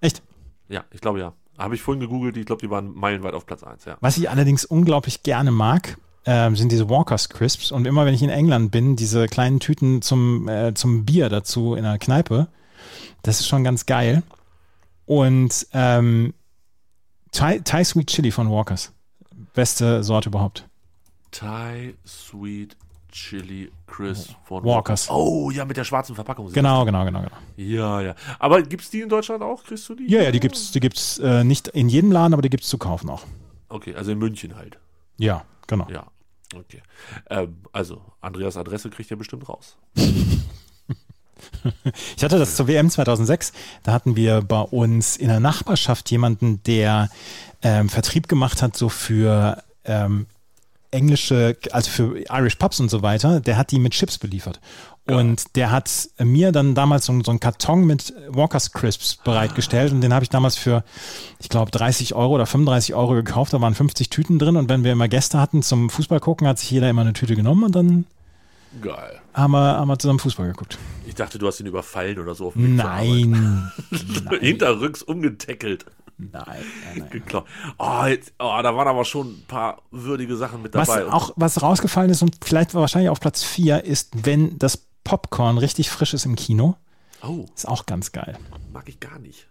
Echt. Ja, ich glaube ja. Habe ich vorhin gegoogelt, ich glaube, die waren meilenweit auf Platz 1, ja. Was ich allerdings unglaublich gerne mag, ähm, sind diese Walkers Crisps. Und immer wenn ich in England bin, diese kleinen Tüten zum, äh, zum Bier dazu in der Kneipe, das ist schon ganz geil. Und ähm, Thai, Thai Sweet Chili von Walkers. Beste Sorte überhaupt. Thai Sweet Chili Chris von Walkers. Oh, ja, mit der schwarzen Verpackung. Genau, genau, genau, genau. Ja, ja. Aber gibt's die in Deutschland auch? Kriegst du die? Ja, ja, die gibt's, die gibt's äh, nicht in jedem Laden, aber die gibt's zu kaufen auch. Okay, also in München halt. Ja, genau. Ja, okay. Ähm, also, Andreas Adresse kriegt ihr bestimmt raus. <laughs> Ich hatte das zur WM 2006. Da hatten wir bei uns in der Nachbarschaft jemanden, der ähm, Vertrieb gemacht hat, so für ähm, englische, also für Irish Pubs und so weiter. Der hat die mit Chips beliefert. Und der hat mir dann damals so, so einen Karton mit Walkers Crisps bereitgestellt und den habe ich damals für, ich glaube, 30 Euro oder 35 Euro gekauft. Da waren 50 Tüten drin und wenn wir immer Gäste hatten zum Fußball gucken, hat sich jeder immer eine Tüte genommen und dann Geil. haben wir, haben wir zusammen Fußball geguckt. Ich dachte, du hast ihn überfallen oder so auf dem Nein. Arbeit. <laughs> Hinterrücks umgetackelt. Nein, nein, nein. Geklaut. Oh, jetzt, oh, da waren aber schon ein paar würdige Sachen mit Was dabei. auch was rausgefallen ist und vielleicht wahrscheinlich auf Platz 4 ist, wenn das Popcorn richtig frisch ist im Kino. oh, Ist auch ganz geil. mag ich gar nicht.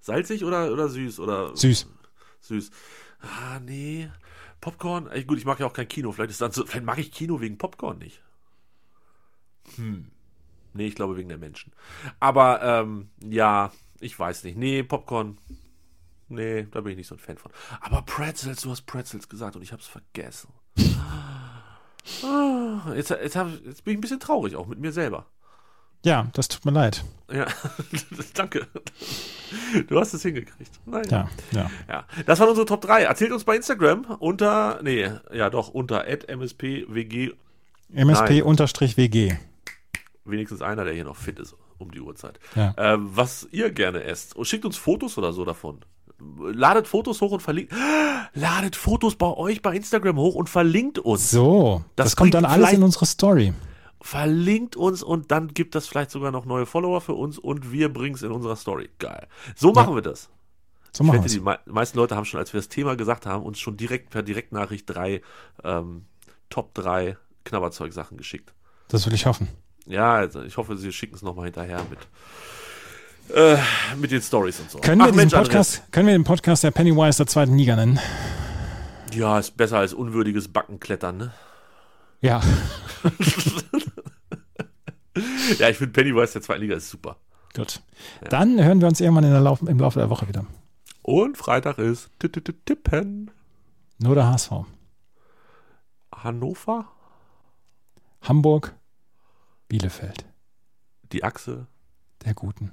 Salzig oder, oder süß? Oder Süß. Süß. Ah, nee. Popcorn? Ey, gut, ich mag ja auch kein Kino. Vielleicht ist dann so, vielleicht mag ich Kino wegen Popcorn nicht. Hm. Nee, ich glaube wegen der Menschen. Aber ähm, ja, ich weiß nicht. Nee, Popcorn. Nee, da bin ich nicht so ein Fan von. Aber Pretzels, du hast Pretzels gesagt und ich habe es vergessen. Ah, Jetzt, jetzt, hab, jetzt bin ich ein bisschen traurig, auch mit mir selber. Ja, das tut mir leid. Ja, <laughs> danke. Du hast es hingekriegt. Nein. Ja, ja. Ja, das waren unsere Top 3. Erzählt uns bei Instagram unter, nee, ja doch, unter mspwg, MSP-WG. wenigstens einer, der hier noch fit ist um die Uhrzeit. Ja. Ähm, was ihr gerne esst. Und schickt uns Fotos oder so davon. Ladet Fotos hoch und verlinkt. Ladet Fotos bei euch bei Instagram hoch und verlinkt uns. So, das, Das kommt dann alles in unsere Story. Verlinkt uns und dann gibt das vielleicht sogar noch neue Follower für uns und wir bringen es in unserer Story. Geil. So machen wir das. So Ich machen wette, wir die mei- meisten Leute haben schon, als wir das Thema gesagt haben, uns schon direkt per Direktnachricht drei ähm, Top 3 Knabberzeug-Sachen geschickt. Das will ich hoffen. Ja, also ich hoffe, sie schicken es nochmal hinterher mit, äh, mit den Stories und so. Können wir, Ach, diesen Mensch, Podcast, können wir den Podcast der Pennywise der zweiten Liga nennen? Ja, ist besser als unwürdiges Backenklettern, ne? Ja. <laughs> Ja, ich finde Pennywise der zweiten Liga ist super. Gut. Dann hören wir uns irgendwann in der Lauf, im Laufe der Woche wieder. Und Freitag ist Ti- Ti- Ti- Tippen. Nur der HSV. Hannover, Hamburg, Bielefeld. die Achse. Der Guten.